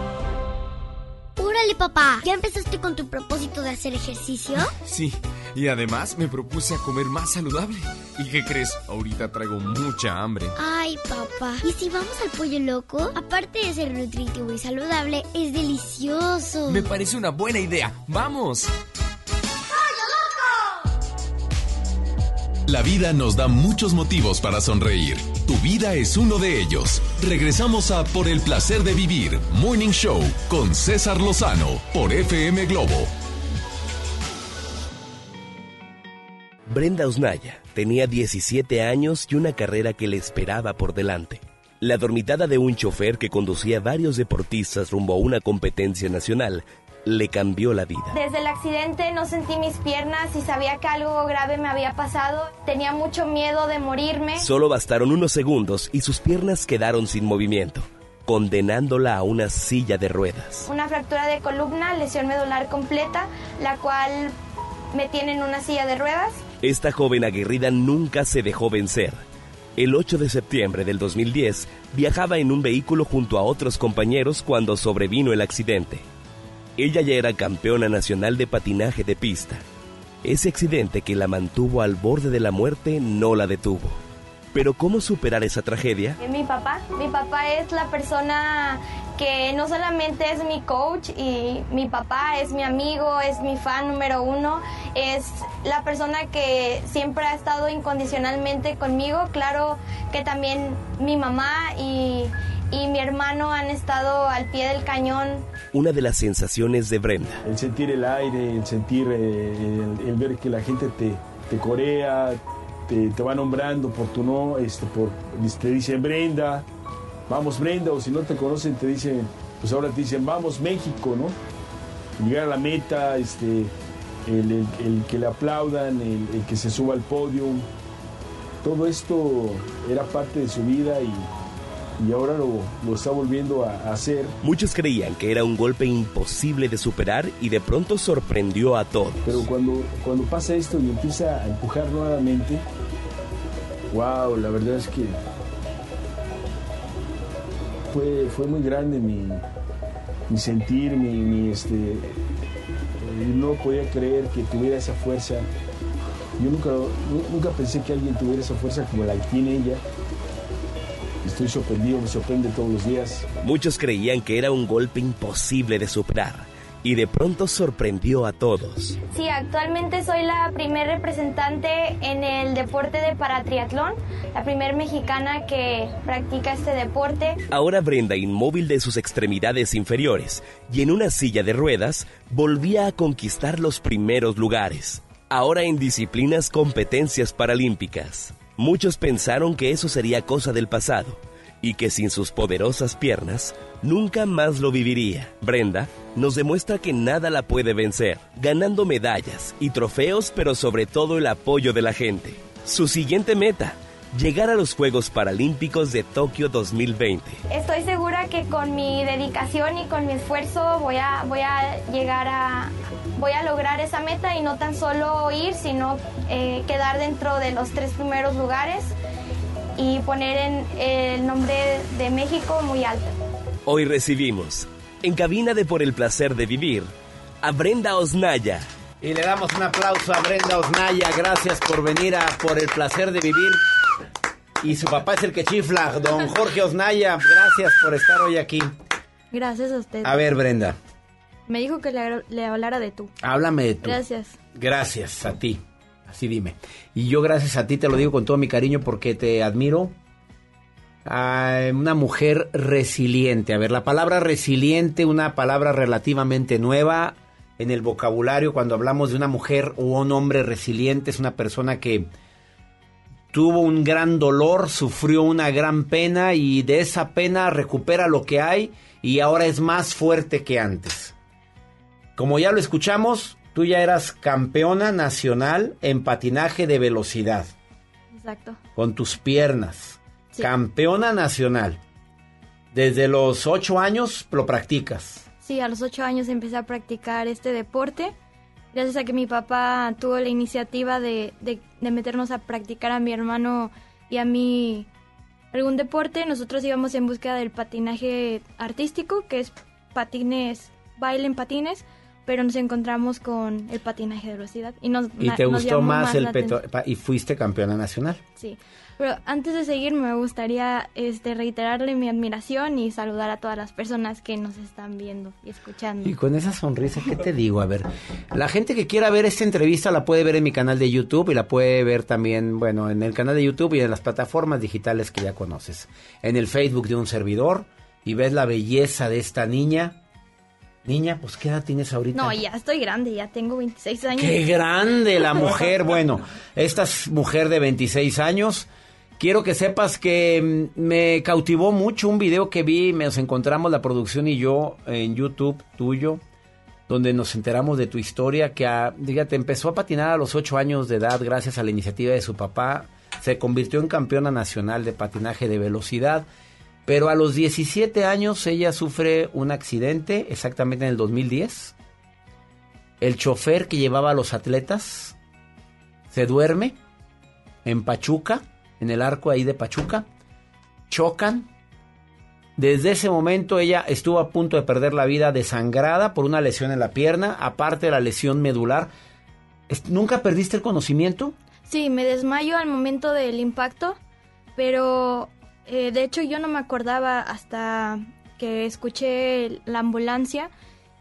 Speaker 39: Órale, papá, ¿ya empezaste con tu propósito de hacer ejercicio?
Speaker 40: Sí, y además me propuse a comer más saludable. ¿Y qué crees? Ahorita traigo mucha hambre.
Speaker 39: Ay, papá, ¿y si vamos al pollo loco? Aparte de ser nutritivo y saludable, es delicioso.
Speaker 40: Me parece una buena idea. ¡Vamos!
Speaker 1: La vida nos da muchos motivos para sonreír. Tu vida es uno de ellos. Regresamos a Por el placer de vivir, Morning Show, con César Lozano, por FM Globo.
Speaker 3: Brenda Osnaya tenía 17 años y una carrera que le esperaba por delante. La dormitada de un chofer que conducía varios deportistas rumbo a una competencia nacional le cambió la vida.
Speaker 41: Desde el accidente no sentí mis piernas y sabía que algo grave me había pasado. Tenía mucho miedo de morirme.
Speaker 3: Solo bastaron unos segundos y sus piernas quedaron sin movimiento, condenándola a una silla de ruedas.
Speaker 41: Una fractura de columna, lesión medular completa, la cual me tiene en una silla de ruedas.
Speaker 3: Esta joven aguerrida nunca se dejó vencer. El 8 de septiembre del 2010 viajaba en un vehículo junto a otros compañeros cuando sobrevino el accidente. Ella ya era campeona nacional de patinaje de pista. Ese accidente que la mantuvo al borde de la muerte no la detuvo. Pero ¿cómo superar esa tragedia?
Speaker 41: Mi papá, mi papá es la persona que no solamente es mi coach y mi papá es mi amigo, es mi fan número uno, es la persona que siempre ha estado incondicionalmente conmigo. Claro que también mi mamá y, y mi hermano han estado al pie del cañón
Speaker 3: Una de las sensaciones de Brenda.
Speaker 42: El sentir el aire, el sentir, eh, el, el ver que la gente te, te corea, te, te va nombrando por tu no, este, por, te dicen Brenda, vamos Brenda, o si no te conocen te dicen, pues ahora te dicen vamos México, ¿no? Llegar a la meta, este, el, el- el que le aplaudan, el, el que se suba al podio, todo esto era parte de su vida y, y ahora lo, lo está volviendo a, a hacer.
Speaker 3: Muchos creían que era un golpe imposible de superar y de pronto sorprendió a todos.
Speaker 42: Pero cuando, cuando pasa esto y empieza a empujar nuevamente, wow, la verdad es que fue, fue muy grande mi, mi sentir, mi, mi, este, no podía creer que tuviera esa fuerza. Yo nunca, nu- nunca pensé que alguien tuviera esa fuerza como la que tiene ella. Estoy sorprendido, me sorprende todos los días.
Speaker 3: Muchos creían que era un golpe imposible de superar y de pronto sorprendió a todos.
Speaker 41: Sí, actualmente soy la primer representante en el deporte de paratriatlón, la primer mexicana que practica este deporte.
Speaker 3: Ahora Brenda, inmóvil de sus extremidades inferiores y en una silla de ruedas, volvía a conquistar los primeros lugares. Ahora en disciplinas competencias paralímpicas. Muchos pensaron que eso sería cosa del pasado y que sin sus poderosas piernas nunca más lo viviría. Brenda nos demuestra que nada la puede vencer, ganando medallas y trofeos, pero sobre todo el apoyo de la gente. Su siguiente meta, llegar a los Juegos Paralímpicos de Tokio 2020.
Speaker 41: Estoy segura que con mi dedicación y con mi esfuerzo voy a, voy a llegar a, voy a lograr esa meta y no tan solo ir, sino eh, quedar dentro de los tres primeros lugares y poner en el nombre de México muy alto.
Speaker 3: Hoy recibimos, en cabina de Por el Placer de Vivir, a Brenda Osnaya.
Speaker 2: Y le damos un aplauso a Brenda Osnaya. Gracias por venir a Por el Placer de Vivir. Y su papá es el que chifla, don Jorge Osnaya. Gracias por estar hoy aquí.
Speaker 41: Gracias a usted.
Speaker 2: A ver, Brenda,
Speaker 41: Me dijo que le, le hablara de tú.
Speaker 2: háblame de tú.
Speaker 41: Gracias.
Speaker 2: Gracias a ti. Así dime. Y yo gracias a ti te lo digo con todo mi cariño porque te admiro. a una mujer resiliente. A ver, la palabra resiliente, una palabra relativamente nueva en el vocabulario cuando hablamos de una mujer o un hombre resiliente, es una persona que tuvo un gran dolor, sufrió una gran pena y de esa pena recupera lo que hay y ahora es más fuerte que antes. Como ya lo escuchamos, tú ya eras campeona nacional en patinaje de velocidad
Speaker 41: Exacto.
Speaker 2: con tus piernas.
Speaker 41: Sí.
Speaker 2: Campeona nacional. Desde los ocho años lo practicas.
Speaker 41: Sí, a los ocho años empecé a practicar este deporte. Gracias a que mi papá tuvo la iniciativa de, de- de meternos a practicar a mi hermano y a mí algún deporte, nosotros íbamos en búsqueda del patinaje artístico, que es patines, baile en patines, pero nos encontramos con el patinaje de velocidad. Y, nos,
Speaker 2: Y te gustó
Speaker 41: llamó
Speaker 2: más el peto y fuiste campeona nacional.
Speaker 41: Sí, pero antes de seguir me gustaría este, reiterarle mi admiración y saludar a todas las personas que nos están viendo y escuchando.
Speaker 2: Y con esa sonrisa, ¿qué te digo? A ver, la gente que quiera ver esta entrevista la puede ver en mi canal de YouTube y la puede ver también, bueno, en el canal de YouTube y en las plataformas digitales que ya conoces. En el Facebook de un servidor y ves la belleza de esta niña. Niña, pues ¿qué edad tienes ahorita?
Speaker 41: No, ya estoy grande, ya tengo 26 años.
Speaker 2: ¡Qué grande la mujer! Bueno, esta es mujer de 26 años. Quiero que sepas que mm, me cautivó mucho un video que vi, nos encontramos la producción y yo en YouTube tuyo, donde nos enteramos de tu historia, que a, dígate, empezó a patinar a los 8 años de edad gracias a la iniciativa de su papá, se convirtió en campeona nacional de patinaje de velocidad, pero a los 17 años ella sufre un accidente, exactamente en el 2010 el chofer que llevaba a los atletas se duerme en Pachuca, en el arco ahí de Pachuca, chocan. Desde ese momento ella estuvo a punto de perder la vida desangrada por una lesión en la pierna, aparte de la lesión medular. ¿Nunca perdiste el conocimiento?
Speaker 41: Sí, me desmayo al momento del impacto, pero eh, de hecho yo no me acordaba hasta que escuché la ambulancia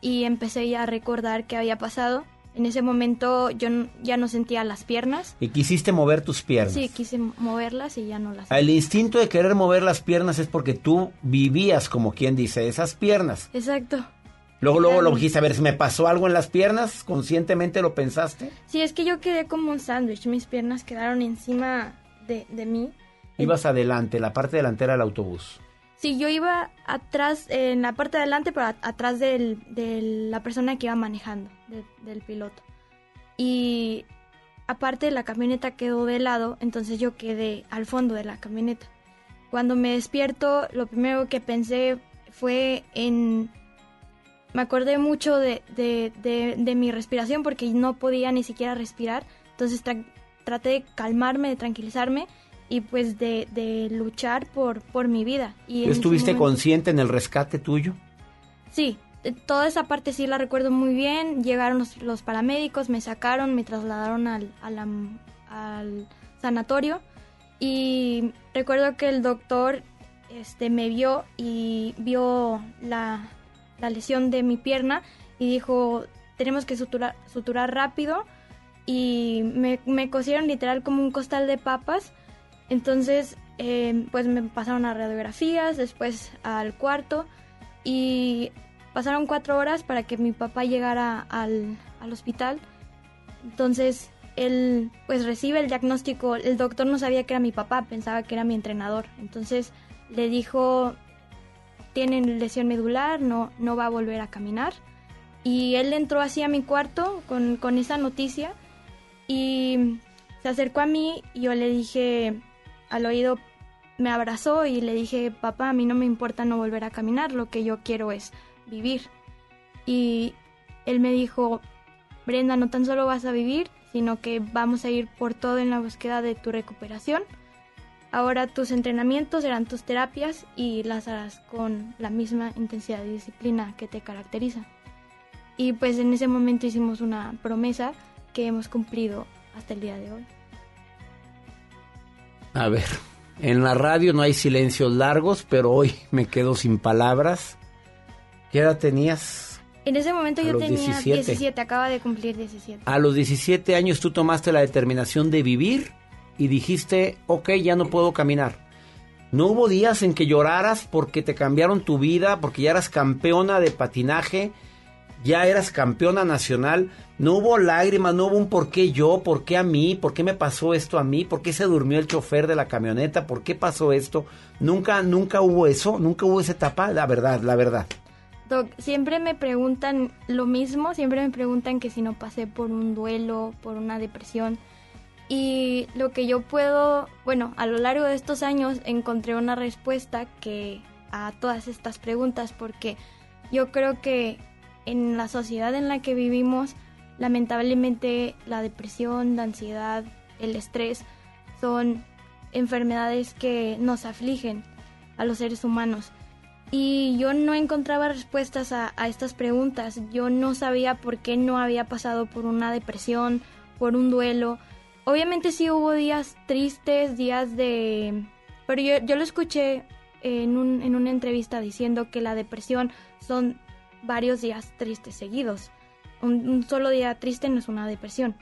Speaker 41: y empecé ya a recordar qué había pasado. En ese momento yo ya no sentía las piernas.
Speaker 2: Y quisiste mover tus piernas.
Speaker 41: Sí, quise moverlas y ya no las
Speaker 2: El instinto de querer mover las piernas es porque tú vivías, como quien dice, esas piernas.
Speaker 41: Exacto.
Speaker 2: Luego, luego lo dijiste, a ver, si me pasó algo en las piernas, conscientemente lo pensaste.
Speaker 41: Sí, es que yo quedé como un sándwich, mis piernas quedaron encima de, de mí.
Speaker 2: Ibas adelante, la parte delantera del autobús.
Speaker 41: Sí, yo iba atrás, en la parte de adelante, pero atrás de la persona que iba manejando, de- del piloto. Y aparte la camioneta quedó de lado, entonces yo quedé al fondo de la camioneta. cuando me despierto, lo primero que pensé fue en... Me acordé mucho de, de, de, de mi respiración porque no podía ni siquiera respirar. Entonces tra- traté de calmarme, de tranquilizarme y pues de, de luchar por, por mi vida. Y
Speaker 2: ¿Estuviste consciente en el rescate tuyo?
Speaker 41: Sí, eh, toda esa parte sí la recuerdo muy bien. Llegaron los, los paramédicos, me sacaron, me trasladaron al, a la- al sanatorio y recuerdo que el doctor este, me vio y vio la, la lesión de mi pierna y dijo, tenemos que suturar, suturar rápido y me, me cosieron literal como un costal de papas. Entonces, eh, pues me pasaron a radiografías, después al cuarto y pasaron cuatro horas para que mi papá llegara al, al hospital. Entonces, él pues recibe el diagnóstico, el doctor no sabía que era mi papá, pensaba que era mi entrenador. Entonces, le dijo, tiene lesión medular, no, no va a volver a caminar. Y él entró así a mi cuarto con, con esa noticia y se acercó a mí y yo le dije al oído, me abrazó y le dije, papá, a mí no me importa no volver a caminar, lo que yo quiero es vivir. Y él me dijo, Brenda, no tan solo vas a vivir, sino que vamos a ir por todo en la búsqueda de tu recuperación. Ahora tus entrenamientos serán tus terapias y las harás con la misma intensidad y disciplina que te caracteriza. Y pues en ese momento hicimos una promesa que hemos cumplido hasta el día de hoy.
Speaker 2: A ver, en la radio no hay silencios largos, pero hoy me quedo sin palabras. ¿Qué edad tenías?
Speaker 41: En ese momento
Speaker 2: A
Speaker 41: yo
Speaker 2: los
Speaker 41: tenía
Speaker 2: 17.
Speaker 41: 17. acaba de cumplir 17.
Speaker 2: A los 17 años tú tomaste la determinación de vivir y dijiste, ok, ya no puedo caminar. ¿No hubo días en que lloraras porque te cambiaron tu vida, porque ya eras campeona de patinaje, ya eras campeona nacional? ¿No hubo lágrimas, no hubo un por qué yo, por qué a mí, por qué me pasó esto a mí, por qué se durmió el chofer de la camioneta, por qué pasó esto? Nunca, nunca hubo eso, nunca hubo esa etapa, la verdad, la verdad.
Speaker 41: Doc, siempre me preguntan lo mismo, siempre me preguntan que si no pasé por un duelo, por una depresión. Y lo que yo puedo, bueno, a lo largo de estos años encontré una respuesta que a todas estas preguntas porque yo creo que en la sociedad en la que vivimos, lamentablemente la depresión, la ansiedad, el estrés son enfermedades que nos afligen a los seres humanos. Y yo no encontraba respuestas a, estas preguntas. Yo no sabía por qué no había pasado por una depresión, por un duelo. Obviamente sí hubo días tristes, días de... Pero yo, yo lo escuché en, un, en una entrevista diciendo que la depresión son varios días tristes seguidos. Un, solo día triste no es una depresión.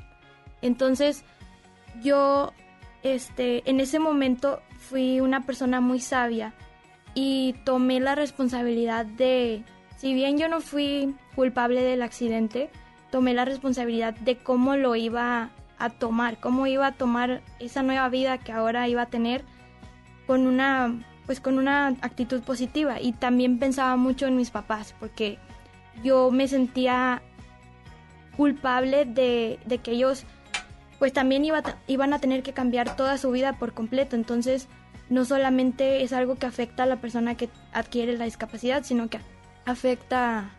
Speaker 41: Entonces, yo, este, en ese momento fui una persona muy sabia y tomé la responsabilidad de, si bien yo no fui culpable del accidente, tomé la responsabilidad de cómo lo iba a tomar, cómo iba a tomar esa nueva vida que ahora iba a tener con una pues con una actitud positiva y también pensaba mucho en mis papás porque yo me sentía culpable de, de que ellos pues también iba, iban a tener que cambiar toda su vida por completo entonces no solamente es algo que afecta a la persona que adquiere la discapacidad sino que afecta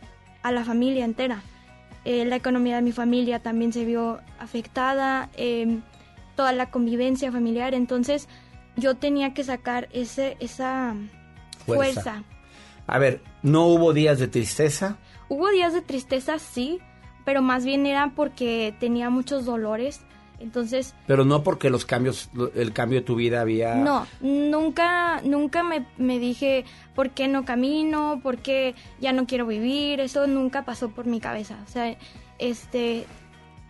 Speaker 41: a la familia entera eh, la economía de mi familia también se vio afectada, eh, toda la convivencia familiar, entonces yo tenía que sacar ese, esa
Speaker 2: Fuerza.
Speaker 41: fuerza.
Speaker 2: A ver, ¿no hubo días de tristeza?
Speaker 41: Hubo días de tristeza, sí, pero más bien era porque tenía muchos dolores, entonces
Speaker 2: Pero no porque los cambios, el cambio de tu vida había...
Speaker 41: No, nunca, nunca me, me dije por qué no camino, por qué ya no quiero vivir, eso nunca pasó por mi cabeza. O sea, este,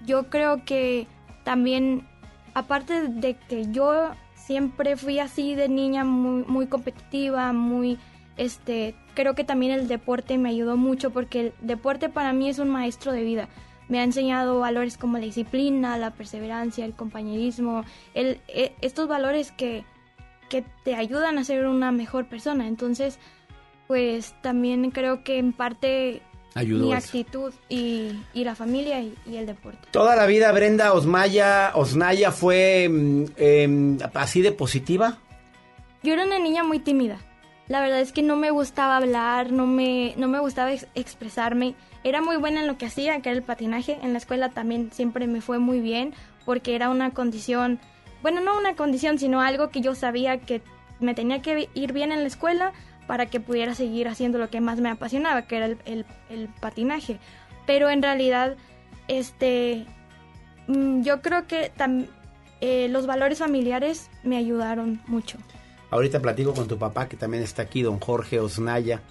Speaker 41: yo creo que también, aparte de que yo siempre fui así de niña, muy, muy competitiva, muy, este, creo que también el deporte me ayudó mucho porque el deporte para mí es un maestro de vida me ha enseñado valores como la disciplina, la perseverancia, el compañerismo, el, e, estos valores que, que te ayudan a ser una mejor persona. Entonces, pues también creo que en parte
Speaker 2: Ayudó
Speaker 41: mi
Speaker 2: eso.
Speaker 41: actitud y, y la familia y, y el deporte.
Speaker 2: Toda la vida Brenda Osmaya, Osnaya fue mm, em, así de positiva.
Speaker 41: yo era una niña muy tímida. La verdad es que no me gustaba hablar, no me, no me gustaba ex- expresarme. Era muy buena en lo que hacía, que era el patinaje. En la escuela también siempre me fue muy bien porque era una condición, bueno, no una condición, sino algo que yo sabía que me tenía que ir bien en la escuela para que pudiera seguir haciendo lo que más me apasionaba, que era el, el- el patinaje. Pero en realidad, este, mm, yo creo que eh, los valores familiares me ayudaron mucho.
Speaker 2: Ahorita platico con tu papá, que también está aquí, don Jorge Osnaya.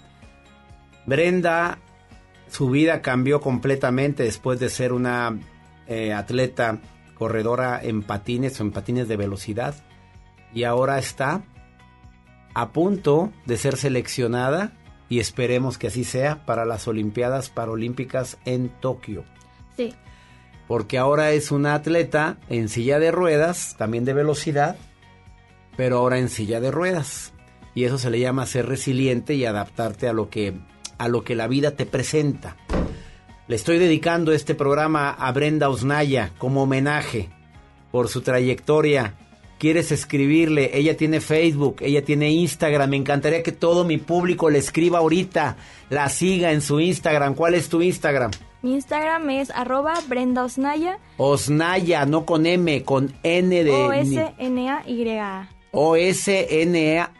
Speaker 2: Brenda, su vida cambió completamente después de ser una eh, atleta corredora en patines o en patines de velocidad. Y ahora está a punto de ser seleccionada, y esperemos que así sea, para las Olimpiadas Paralímpicas en Tokio.
Speaker 41: Sí.
Speaker 2: Porque ahora es una atleta en silla de ruedas, también de velocidad, pero ahora en silla de ruedas. Y eso se le llama ser resiliente y adaptarte a lo que a lo que la vida te presenta. Le estoy dedicando este programa a Brenda Osnaya como homenaje por su trayectoria. ¿Quieres escribirle? Ella tiene Facebook, ella tiene Instagram. Me encantaría que todo mi público le escriba ahorita, la siga en su Instagram. ¿Cuál es tu Instagram?
Speaker 41: Mi Instagram es arroba Brenda Osnaya,
Speaker 2: Osnaya, no con M, con N de...
Speaker 41: O-S-N-A-Y-A.
Speaker 2: O-S-N-A-Y-A.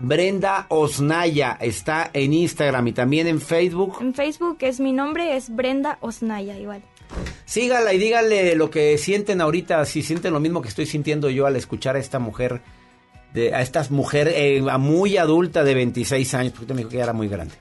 Speaker 2: Brenda Osnaya está en Instagram y también en Facebook.
Speaker 41: En Facebook es mi nombre, es Brenda Osnaya, igual.
Speaker 2: Sígala y díganle lo que sienten ahorita, si sienten lo mismo que estoy sintiendo yo al escuchar a esta mujer, de, a esta mujer eh, muy adulta de 26 años, porque usted me dijo que ya era muy grande.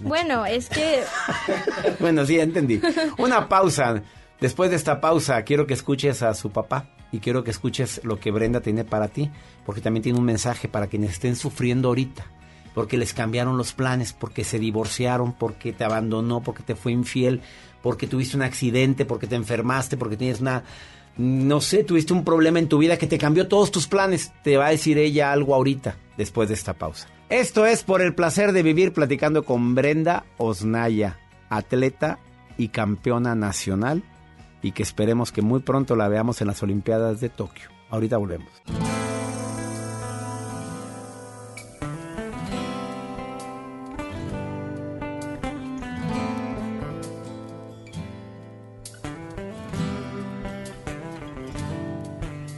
Speaker 41: Bueno, es que
Speaker 2: bueno, sí, entendí. Una pausa. Después de esta pausa, quiero que escuches a su papá y quiero que escuches lo que Brenda tiene para ti, porque también tiene un mensaje para quienes estén sufriendo ahorita, porque les cambiaron los planes, porque se divorciaron, porque te abandonó, porque te fue infiel, porque tuviste un accidente, porque te enfermaste, porque tienes una, no sé, tuviste un problema en tu vida que te cambió todos tus planes. Te va a decir ella algo ahorita, después de esta pausa. Esto es por el placer de vivir platicando con Brenda Osnaya, atleta y campeona nacional, y que esperemos que muy pronto la veamos en las Olimpiadas de Tokio. Ahorita volvemos.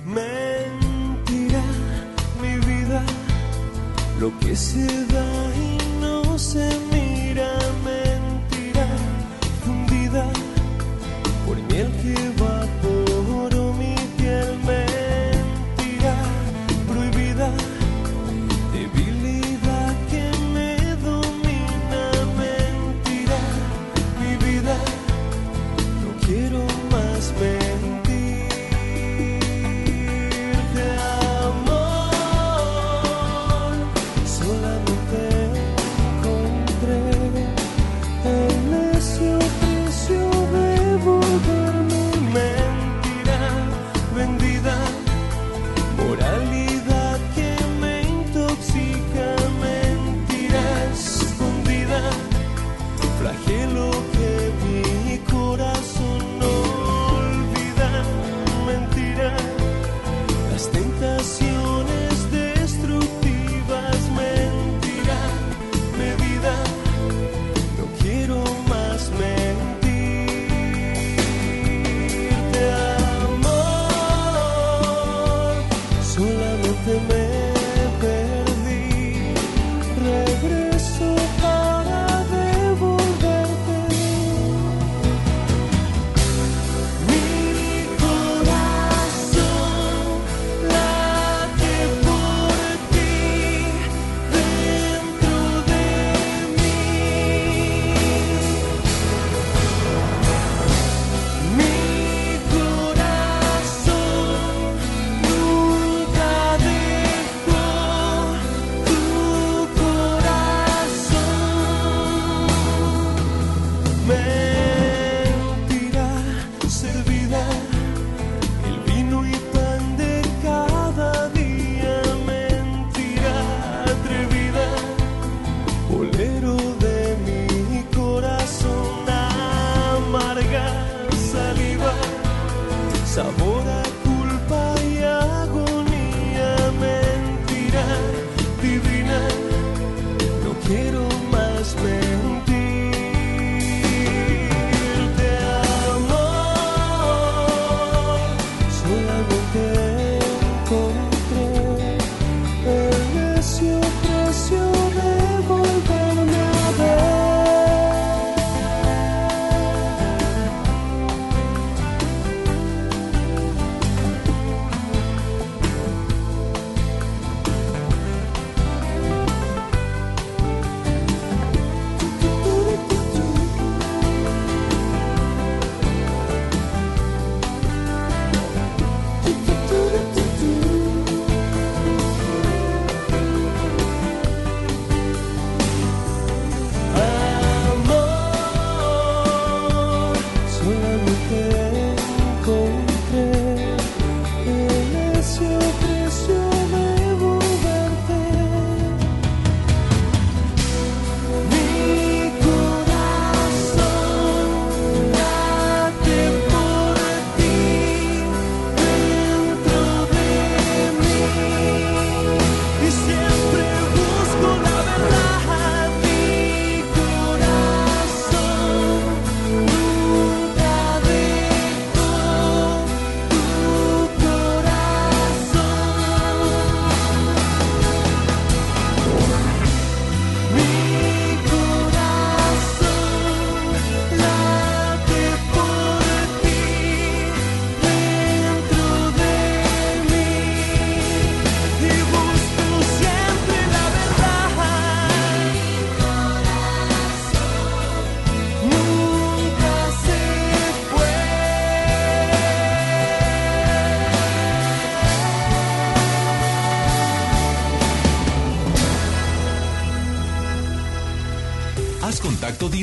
Speaker 43: Mentira, mi vida, lo que se da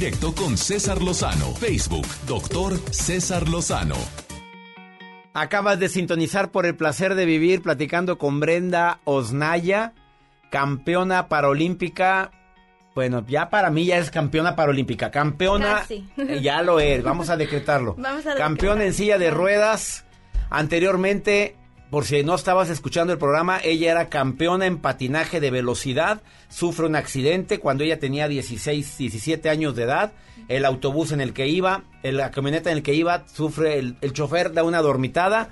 Speaker 1: directo con César Lozano. Facebook, doctor César Lozano.
Speaker 2: Acabas de sintonizar por el placer de vivir platicando con Brenda Osnaya, campeona paralímpica. Bueno, ya para mí ya es campeona paralímpica. Campeona,
Speaker 41: Casi.
Speaker 2: eh, ya lo es, vamos a decretarlo.
Speaker 41: Vamos a
Speaker 2: Campeona en silla de ruedas. Anteriormente, por si no estabas escuchando el programa, ella era campeona en patinaje de velocidad. Sufre un accidente cuando ella tenía 16, 17 años de edad. El autobús en el que iba, la camioneta en el que iba, sufre el, chofer da una dormitada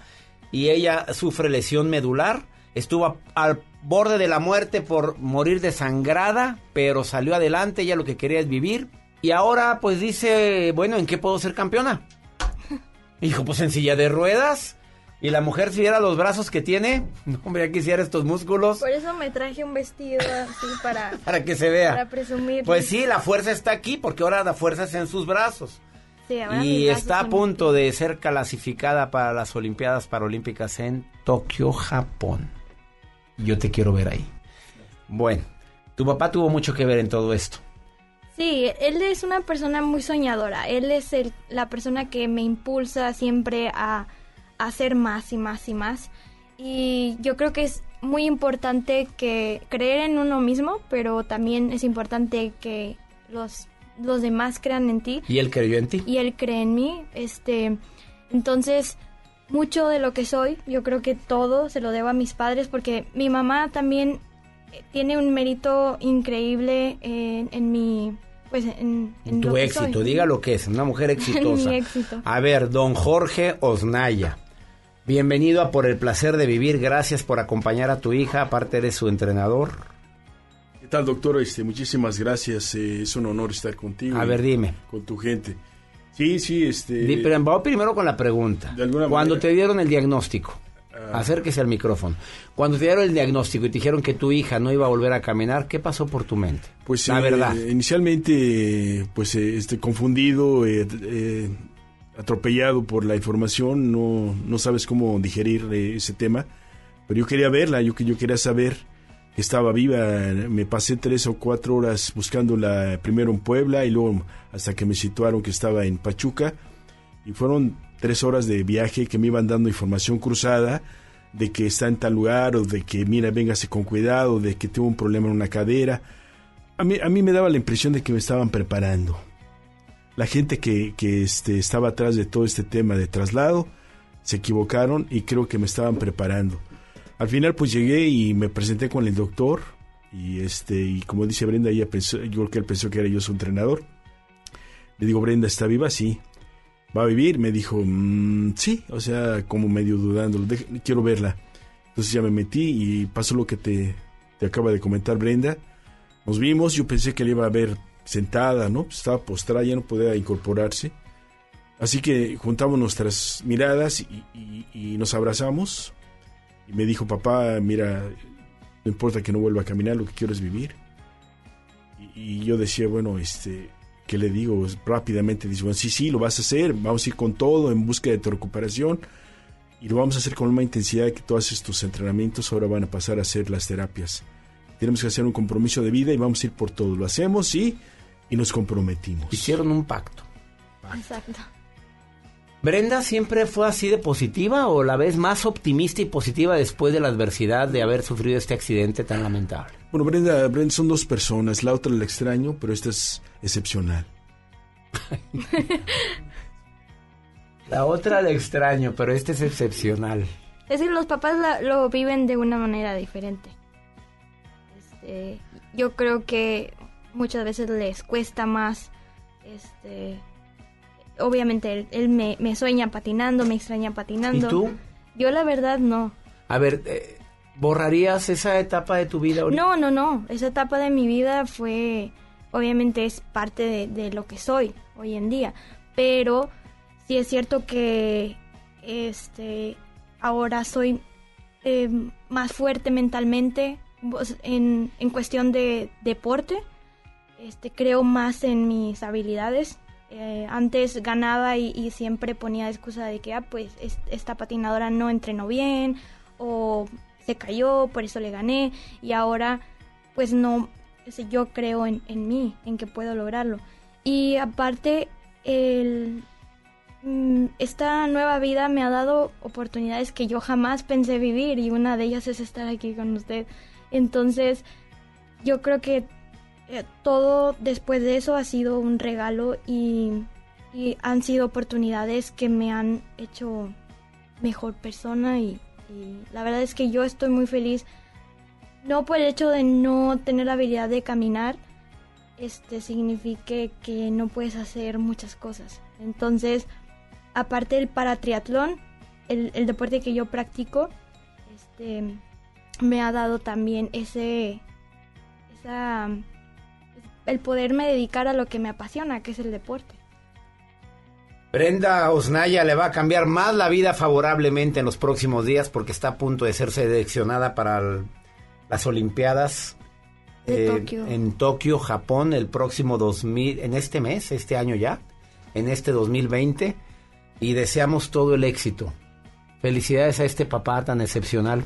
Speaker 2: y ella sufre lesión medular. Estuvo al borde de la muerte por morir desangrada, pero salió adelante. Ella lo que quería es vivir. Y ahora, pues dice, bueno, ¿en qué puedo ser campeona? Dijo, pues en silla de ruedas. Y la mujer, si viera los brazos que tiene, no, hombre, ya quisiera estos músculos
Speaker 41: Por eso me traje un vestido así para,
Speaker 2: para que se vea.
Speaker 41: para presumir.
Speaker 2: Pues sí, la fuerza está aquí porque ahora la fuerza es en sus brazos.
Speaker 41: Sí, ahora
Speaker 2: Y
Speaker 41: brazos
Speaker 2: está a punto de ser clasificada para las Olimpiadas Paralímpicas en Tokio, Japón. Yo te quiero ver ahí. Bueno, tu papá tuvo mucho que ver en todo esto.
Speaker 41: Sí, él es una persona muy soñadora. Él es el- la persona que me impulsa siempre a hacer más y más y más. Y yo creo que es muy importante que creer en uno mismo, pero también es importante que los, los demás crean en ti.
Speaker 2: ¿Y él creyó en ti?
Speaker 41: y él cree en mí. Este, entonces, mucho de lo que soy, yo creo que todo se lo debo a mis padres porque mi mamá también eh, tiene un mérito increíble en, en mi, pues, en, en
Speaker 2: tu
Speaker 41: lo que
Speaker 2: éxito,
Speaker 41: soy.
Speaker 2: diga lo que es, una mujer exitosa.
Speaker 41: mi éxito.
Speaker 2: A ver, don Jorge Osnaya, bienvenido a Por el Placer de Vivir, gracias por acompañar a tu hija, aparte eres su entrenador.
Speaker 42: ¿Qué tal, doctor? Este, muchísimas gracias. eh, es un honor estar contigo.
Speaker 2: A ver, dime.
Speaker 42: Con tu gente. Sí, sí, este.
Speaker 2: Pero vamos primero con la pregunta.
Speaker 42: De alguna
Speaker 2: Cuando
Speaker 42: manera-
Speaker 2: te dieron el diagnóstico,
Speaker 42: Ah.
Speaker 2: acérquese al micrófono. Cuando te dieron el diagnóstico y te dijeron que tu hija no iba a volver a caminar, ¿qué pasó por tu mente?
Speaker 42: Pues
Speaker 2: la
Speaker 42: eh,
Speaker 2: verdad.
Speaker 42: inicialmente, pues eh, este, confundido, eh, atropellado por la información, no, no sabes cómo digerir eh, ese tema. Pero yo quería verla, yo, yo quería saber que estaba viva. Me pasé tres o cuatro horas buscándola primero en Puebla y luego hasta que me situaron que estaba en Pachuca. Y fueron tres horas de viaje que me iban dando información cruzada de que está en tal lugar o de que, mira, véngase con cuidado, de que tuvo un problema en una cadera. A mí, a mí me daba la impresión de que me estaban preparando. La gente que, que este, estaba atrás de todo este tema de traslado se equivocaron y creo que me estaban preparando. Al final pues llegué y me presenté con el doctor y este y como dice Brenda, ella pensó, yo creo que él pensó que era yo su entrenador. Le digo, Brenda, ¿está viva? Sí. ¿Va a vivir? Me dijo, "Mm, sí, o sea, como medio dudando, "Deje- quiero verla. Entonces ya me metí y pasó lo que te, te acaba de comentar Brenda. Nos vimos, yo pensé que le iba a ver sentada, ¿no? Pues estaba postrada, ya no podía incorporarse. Así que juntamos nuestras miradas y, nos abrazamos. Y me dijo, papá, mira, no importa que no vuelva a caminar, lo que quiero es vivir. Y, yo decía, bueno, este, ¿qué le digo? Rápidamente dice, bueno, sí, sí, lo vas a hacer, vamos a ir con todo en busca de tu recuperación. Y lo vamos a hacer con misma intensidad que todos estos entrenamientos ahora van a pasar a ser las terapias. Tenemos que hacer un compromiso de vida y vamos a ir por todo. Lo hacemos y, y nos comprometimos.
Speaker 2: Hicieron un pacto.
Speaker 41: Exacto.
Speaker 2: ¿Brenda siempre fue así de positiva o la ves más optimista y positiva después de la adversidad de haber sufrido este accidente tan lamentable?
Speaker 42: Bueno, Brenda, Brenda son dos personas. La otra la extraño, pero esta es excepcional.
Speaker 2: La otra la extraño, pero este es excepcional.
Speaker 41: Es decir, los papás la- lo viven de una manera diferente. Este, yo creo que muchas veces les cuesta más. Este, obviamente él, él me, me sueña patinando, me extraña patinando.
Speaker 2: ¿Y tú?
Speaker 41: Yo la verdad no.
Speaker 2: A ver, eh, ¿borrarías esa etapa de tu vida ahorita?
Speaker 41: No, no, no. Esa etapa de mi vida fue, obviamente es parte de, de lo que soy hoy en día. Pero sí es cierto que, este, ahora soy eh, más fuerte mentalmente en, en cuestión de deporte. Este, creo más en mis habilidades. Eh, antes ganaba y, siempre ponía excusa de que, ah, pues es- esta patinadora no entrenó bien o se cayó, por eso le gané. Y ahora, pues no, yo creo en, en mí, en que puedo lograrlo. Y aparte, mm, esta nueva vida me ha dado oportunidades que yo jamás pensé vivir y una de ellas es estar aquí con usted. Entonces, yo creo que eh, todo después de eso ha sido un regalo y, han sido oportunidades que me han hecho mejor persona y, la verdad es que yo estoy muy feliz no por el hecho de no tener la habilidad de caminar este signifique que no puedes hacer muchas cosas. Entonces aparte del paratriatlón el, el deporte que yo practico este me ha dado también ese el poderme dedicar a lo que me apasiona que es el deporte
Speaker 2: Brenda Osnaya le va a cambiar más la vida favorablemente en los próximos días porque está a punto de ser seleccionada para el- las Olimpiadas
Speaker 41: De
Speaker 2: eh,
Speaker 41: Tokio.
Speaker 2: en Tokio, Japón, el próximo 2000, en este mes, este año ya, en este 2020, y deseamos todo el éxito. Felicidades a este papá tan excepcional.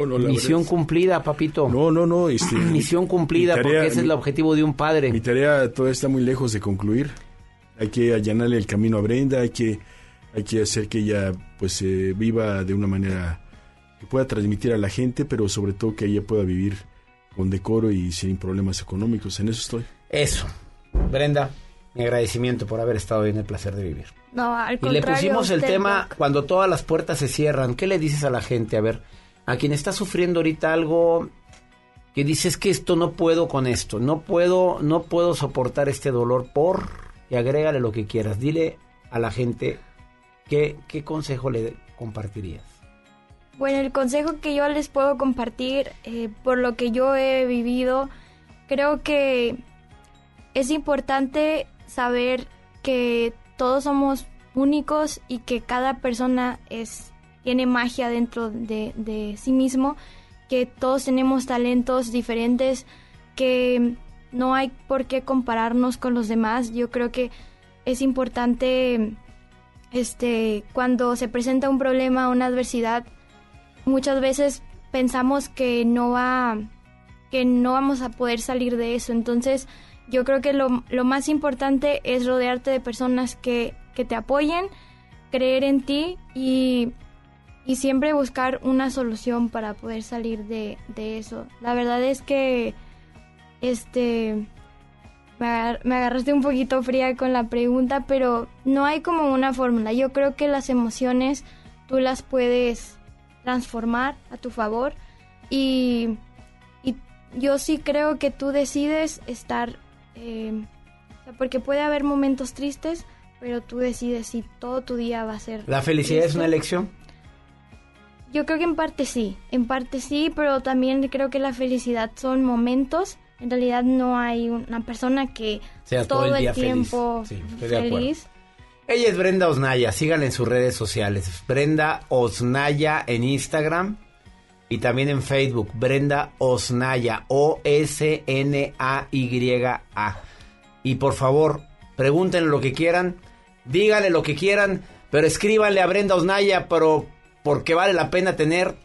Speaker 42: Oh, no,
Speaker 2: Misión cumplida, papito.
Speaker 42: No, no, no. Este,
Speaker 2: Misión cumplida, porque ese es el objetivo de un padre.
Speaker 42: Mi tarea todavía está muy lejos de concluir. Hay que allanarle el camino a Brenda, hay que, hay que hacer que ella pues eh, viva de una manera que pueda transmitir a la gente, pero sobre todo que ella pueda vivir con decoro y sin problemas económicos. En eso estoy.
Speaker 2: Eso. Brenda, mi agradecimiento por haber estado hoy en el placer de vivir.
Speaker 41: no al
Speaker 2: Y le
Speaker 41: contrario
Speaker 2: pusimos el tema
Speaker 41: Doc.
Speaker 2: cuando todas las puertas se cierran. ¿Qué le dices a la gente? A ver, a quien está sufriendo ahorita algo que dices que esto no puedo con esto, no puedo, no puedo soportar este dolor por y agrégale lo que quieras. Dile a la gente qué, qué consejo le compartirías.
Speaker 41: Bueno, el consejo que yo les puedo compartir, eh, por lo que yo he vivido, creo que es importante saber que todos somos únicos y que cada persona es, tiene magia dentro de, de sí mismo, que todos tenemos talentos diferentes, que no hay por qué compararnos con los demás. Yo creo que es importante este cuando se presenta un problema, una adversidad, muchas veces pensamos que no va que no vamos a poder salir de eso. Entonces, yo creo que lo, lo más importante es rodearte de personas que, que te apoyen, creer en ti y, y siempre buscar una solución para poder salir de, de eso. La verdad es que este me, agar- me agarraste un poquito fría con la pregunta, pero no hay como una fórmula. Yo creo que las emociones tú las puedes transformar a tu favor y, y yo sí creo que tú decides estar, eh, o sea, porque puede haber momentos tristes, pero tú decides si todo tu día va a ser...
Speaker 2: ¿La felicidad es una elección?
Speaker 41: Yo creo que en parte sí, en parte sí, pero también creo que la felicidad son momentos. En realidad no hay una persona que
Speaker 2: Sea todo
Speaker 41: todo,
Speaker 2: el feliz.
Speaker 41: tiempo
Speaker 2: Sí,
Speaker 41: feliz.
Speaker 2: Ella es Brenda Osnaya, síganla en sus redes sociales. Brenda Osnaya en Instagram y también en Facebook. Brenda Osnaya, O-S-N-A-Y-A. Y por favor, pregúntenle lo que quieran, díganle lo que quieran, pero escríbanle a Brenda Osnaya, pero porque vale la pena tener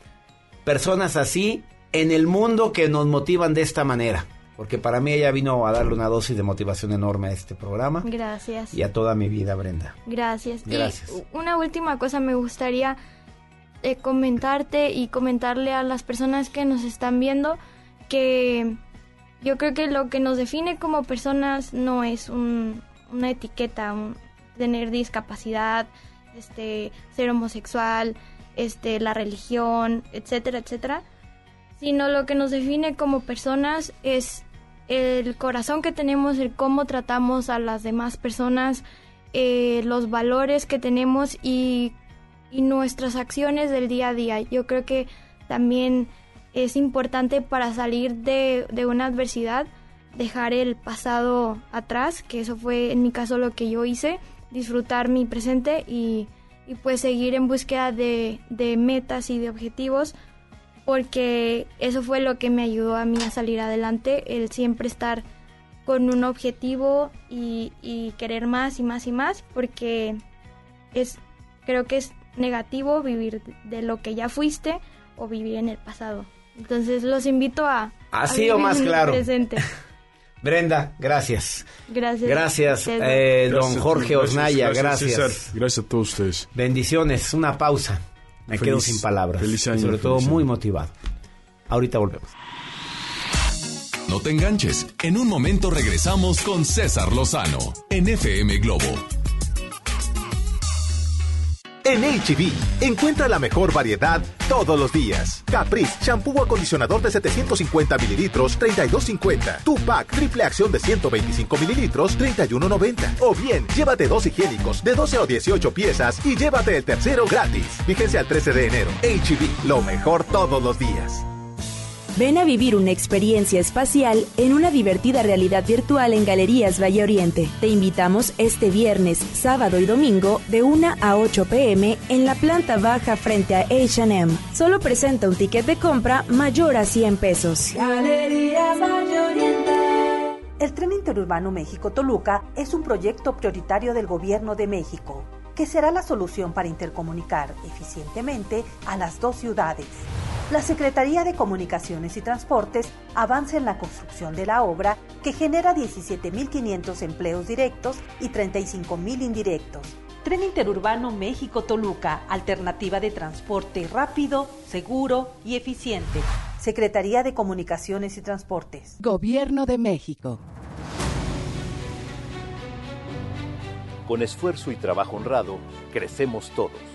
Speaker 2: personas así en el mundo que nos motivan de esta manera. Porque para mí ella vino a darle una dosis de motivación enorme a este programa
Speaker 41: Gracias.
Speaker 2: y a toda mi vida, Brenda.
Speaker 41: Gracias.
Speaker 2: Gracias.
Speaker 41: Y una última cosa me gustaría eh, comentarte y comentarle a las personas que nos están viendo que yo creo que lo que nos define como personas no es un- una etiqueta, un- tener discapacidad, este, ser homosexual, este, la religión, etcétera, etcétera, sino lo que nos define como personas es el corazón que tenemos, el cómo tratamos a las demás personas, eh, los valores que tenemos y, y nuestras acciones del día a día. Yo creo que también es importante para salir de, de una adversidad, dejar el pasado atrás, que eso fue en mi caso lo que yo hice, disfrutar mi presente y, y pues seguir en búsqueda de, de metas y de objetivos porque eso fue lo que me ayudó a mí a salir adelante, el siempre estar con un objetivo y, y querer más y más y más, porque es creo que es negativo vivir de lo que ya fuiste o vivir en el pasado. Entonces los invito a, a
Speaker 2: Así
Speaker 41: vivir
Speaker 2: o más
Speaker 41: en el
Speaker 2: claro.
Speaker 41: presente.
Speaker 2: Brenda, gracias.
Speaker 41: Gracias.
Speaker 2: Gracias, eh, don
Speaker 42: Gracias
Speaker 2: Jorge
Speaker 42: todos,
Speaker 2: Osnaya, gracias.
Speaker 42: César. Gracias a todos ustedes.
Speaker 2: Bendiciones, una pausa. Me
Speaker 42: Feliz-
Speaker 2: quedo sin palabras.
Speaker 42: feliz año,
Speaker 2: sobre todo muy
Speaker 42: año.
Speaker 2: motivado. Ahorita volvemos.
Speaker 1: No te enganches. En un momento regresamos con César Lozano en FM Globo.
Speaker 9: En HB, encuentra la mejor variedad todos los días. Caprice, shampoo o acondicionador de 750 mililitros, 32.50. Tupac, triple acción de 125 mililitros, 31.90. O bien, llévate dos higiénicos de 12 o 18 piezas y llévate el tercero gratis. Vigencia al 13 de enero. HB, lo mejor todos los días.
Speaker 10: Ven a vivir una experiencia espacial en una divertida realidad virtual en Galerías Valle Oriente. Te invitamos este viernes, sábado y domingo de 1 a 8 pm en la planta baja frente a HM. Solo presenta un ticket de compra mayor a 100 pesos.
Speaker 44: Galerías Valle Oriente.
Speaker 45: El Tren Interurbano México-Toluca es un proyecto prioritario del Gobierno de México, que será la solución para intercomunicar eficientemente a las dos ciudades. La Secretaría de Comunicaciones y Transportes avanza en la construcción de la obra que genera 17.500 empleos directos y 35.000 indirectos. Tren Interurbano México-Toluca, alternativa de transporte rápido, seguro y eficiente. Secretaría de Comunicaciones y Transportes.
Speaker 25: Gobierno de México.
Speaker 46: Con esfuerzo y trabajo honrado, crecemos todos.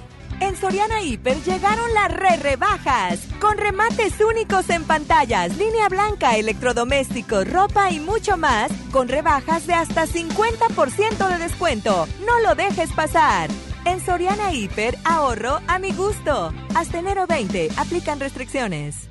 Speaker 11: En Soriana Hiper llegaron las re rebajas, con remates únicos en pantallas, línea blanca, electrodomésticos, ropa y mucho más, con rebajas de hasta 50% de descuento. No lo dejes pasar. En Soriana Hiper, ahorro a mi gusto. Hasta enero 20, aplican restricciones.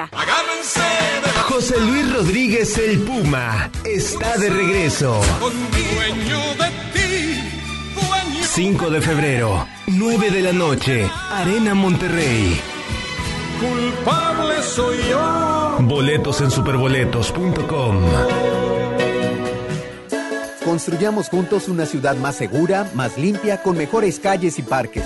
Speaker 47: José Luis Rodríguez el Puma está de regreso. 5 de febrero, 9 de la noche, Arena Monterrey.
Speaker 31: Culpable soy yo.
Speaker 47: Boletos en superboletos.com.
Speaker 27: Construyamos juntos una ciudad más segura, más limpia, con mejores calles y parques.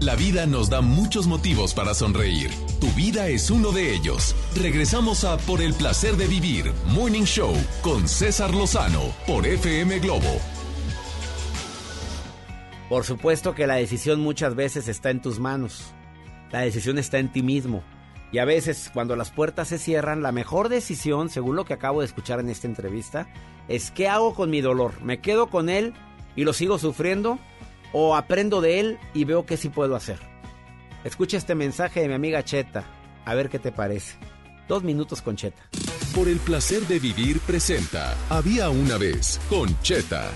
Speaker 1: La vida nos da muchos motivos para sonreír. Tu vida es uno de ellos. Regresamos a Por el placer de vivir, Morning Show, con César Lozano, por FM Globo.
Speaker 2: Por supuesto que la decisión muchas veces está en tus manos. La decisión está en ti mismo. Y a veces cuando las puertas se cierran, la mejor decisión, según lo que acabo de escuchar en esta entrevista, es qué hago con mi dolor. ¿Me quedo con él y lo sigo sufriendo? ¿O aprendo de él y veo qué sí puedo hacer? Escucha este mensaje de mi amiga Cheta. A ver qué te parece. Dos minutos con Cheta.
Speaker 1: Por el placer de vivir presenta Había una vez con Cheta.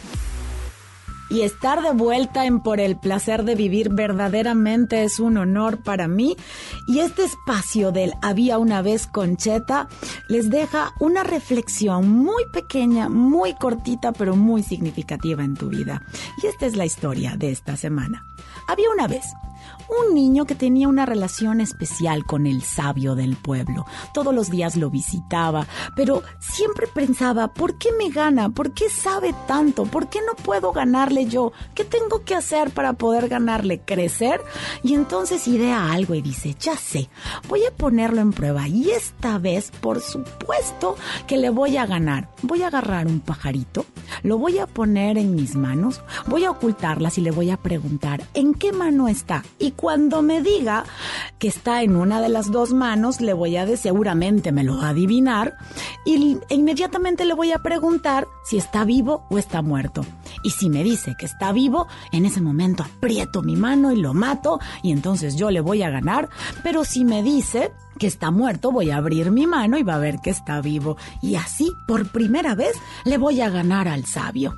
Speaker 48: Y estar de vuelta en Por el placer de vivir verdaderamente es un honor para mí. Y este espacio del Había una vez Concheta les deja una reflexión muy pequeña, muy cortita, pero muy significativa en tu vida. Y esta es la historia de esta semana. Había una vez un niño que tenía una relación especial con el sabio del pueblo. Todos los días lo visitaba, pero siempre pensaba, ¿por qué me gana? ¿Por qué sabe tanto? ¿Por qué no puedo ganarle yo? ¿Qué tengo que hacer para poder ganarle? ¿Crecer? Y entonces idea algo y dice, ya sé, voy a ponerlo en prueba y esta vez, por supuesto, que le voy a ganar. Voy a agarrar un pajarito, lo voy a poner en mis manos, voy a ocultarlas y le voy a preguntar, ¿en qué mano está? Y cuando me diga que está en una de las dos manos, le voy a decir, seguramente me lo va a adivinar, y inmediatamente le voy a preguntar si está vivo o está muerto. Y si me dice que está vivo, en ese momento aprieto mi mano y lo mato, y entonces yo le voy a ganar, pero si me dice que está muerto, voy a abrir mi mano y va a ver que está vivo. Y así, por primera vez, le voy a ganar al sabio.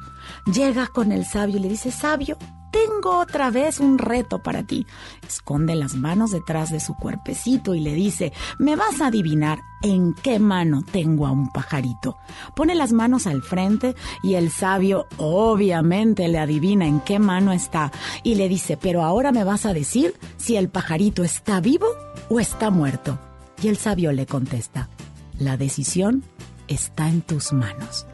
Speaker 48: Llega con el sabio y le dice, sabio, tengo otra vez un reto para ti. Esconde las manos detrás de su cuerpecito y le dice, me vas a adivinar en qué mano tengo a un pajarito. Pone las manos al frente y el sabio obviamente le adivina en qué mano está y le dice, pero ahora me vas a decir si el pajarito está vivo o está muerto. Y el sabio le contesta, la decisión está en tus manos.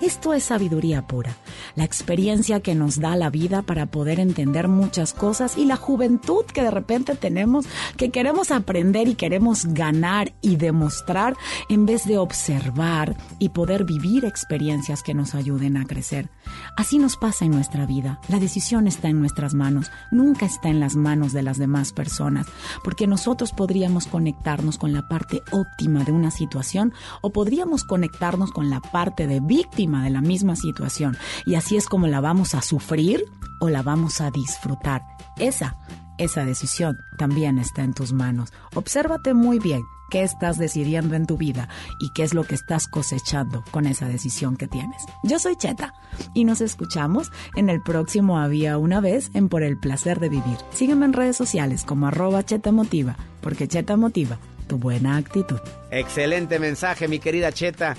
Speaker 48: Esto es sabiduría pura, la experiencia que nos da la vida para poder entender muchas cosas y la juventud que de repente tenemos, que queremos aprender y queremos ganar y demostrar en vez de observar y poder vivir experiencias que nos ayuden a crecer. Así nos pasa en nuestra vida. La decisión está en nuestras manos, nunca está en las manos de las demás personas, porque nosotros podríamos conectarnos con la parte óptima de una situación o podríamos conectarnos con la parte de víctima de la misma situación y así es como la vamos a sufrir o la vamos a disfrutar. Esa, esa decisión también está en tus manos. Obsérvate muy bien qué estás decidiendo en tu vida y qué es lo que estás cosechando con esa decisión que tienes. Yo soy Cheta y nos escuchamos en el próximo Había una vez en Por el placer de vivir. Sígueme en redes sociales como arroba Cheta Motiva, porque Cheta Motiva tu buena actitud.
Speaker 2: Excelente mensaje, mi querida Cheta.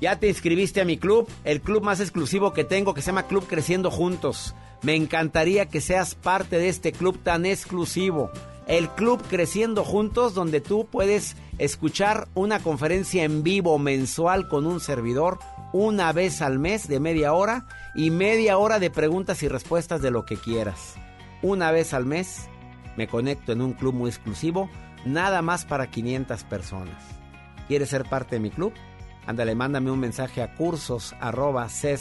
Speaker 2: Ya te inscribiste a mi club, el club más exclusivo que tengo que se llama Club Creciendo Juntos. Me encantaría que seas parte de este club tan exclusivo. El Club Creciendo Juntos donde tú puedes escuchar una conferencia en vivo mensual con un servidor una vez al mes de media hora y media hora de preguntas y respuestas de lo que quieras. Una vez al mes me conecto en un club muy exclusivo, nada más para 500 personas. ¿Quieres ser parte de mi club? Ándale, mándame un mensaje a cursos arroba Soy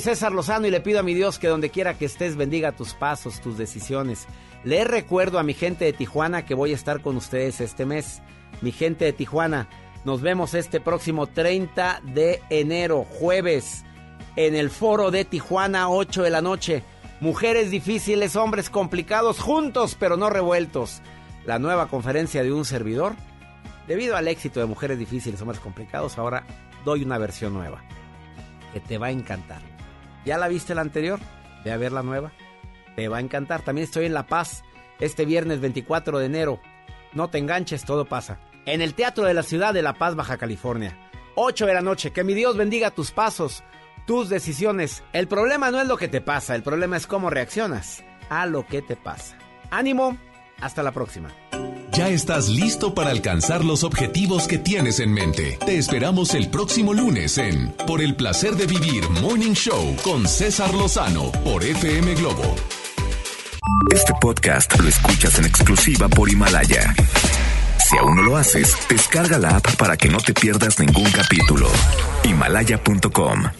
Speaker 2: César Lozano y le pido a mi Dios que donde quiera que estés bendiga tus pasos, tus decisiones. Le recuerdo a mi gente de Tijuana que voy a estar con ustedes este mes. Mi gente de Tijuana, nos vemos este próximo 30 de enero, jueves, en el foro de Tijuana, 8 de la noche. Mujeres difíciles, hombres complicados, juntos pero no revueltos. La nueva conferencia de un servidor Debido al éxito de Mujeres Difíciles Más Complicados, ahora doy una versión nueva que te va a encantar. ¿Ya la viste la anterior? Ve a ver la nueva. Te va a encantar. También estoy en La Paz este viernes 24 de enero. No te enganches, todo pasa. En el Teatro de la Ciudad de La Paz, Baja California. 8 de la noche. Que mi Dios bendiga tus pasos, tus decisiones. El problema no es lo que te pasa, el problema es cómo reaccionas a lo que te pasa. Ánimo, hasta la próxima.
Speaker 1: Ya estás listo para alcanzar los objetivos que tienes en mente. Te esperamos el próximo lunes en Por el placer de vivir Morning Show con César Lozano por FM Globo.
Speaker 49: Este podcast lo escuchas en exclusiva por Himalaya. Si aún no lo haces, descarga la app para que no te pierdas ningún capítulo. Himalaya.com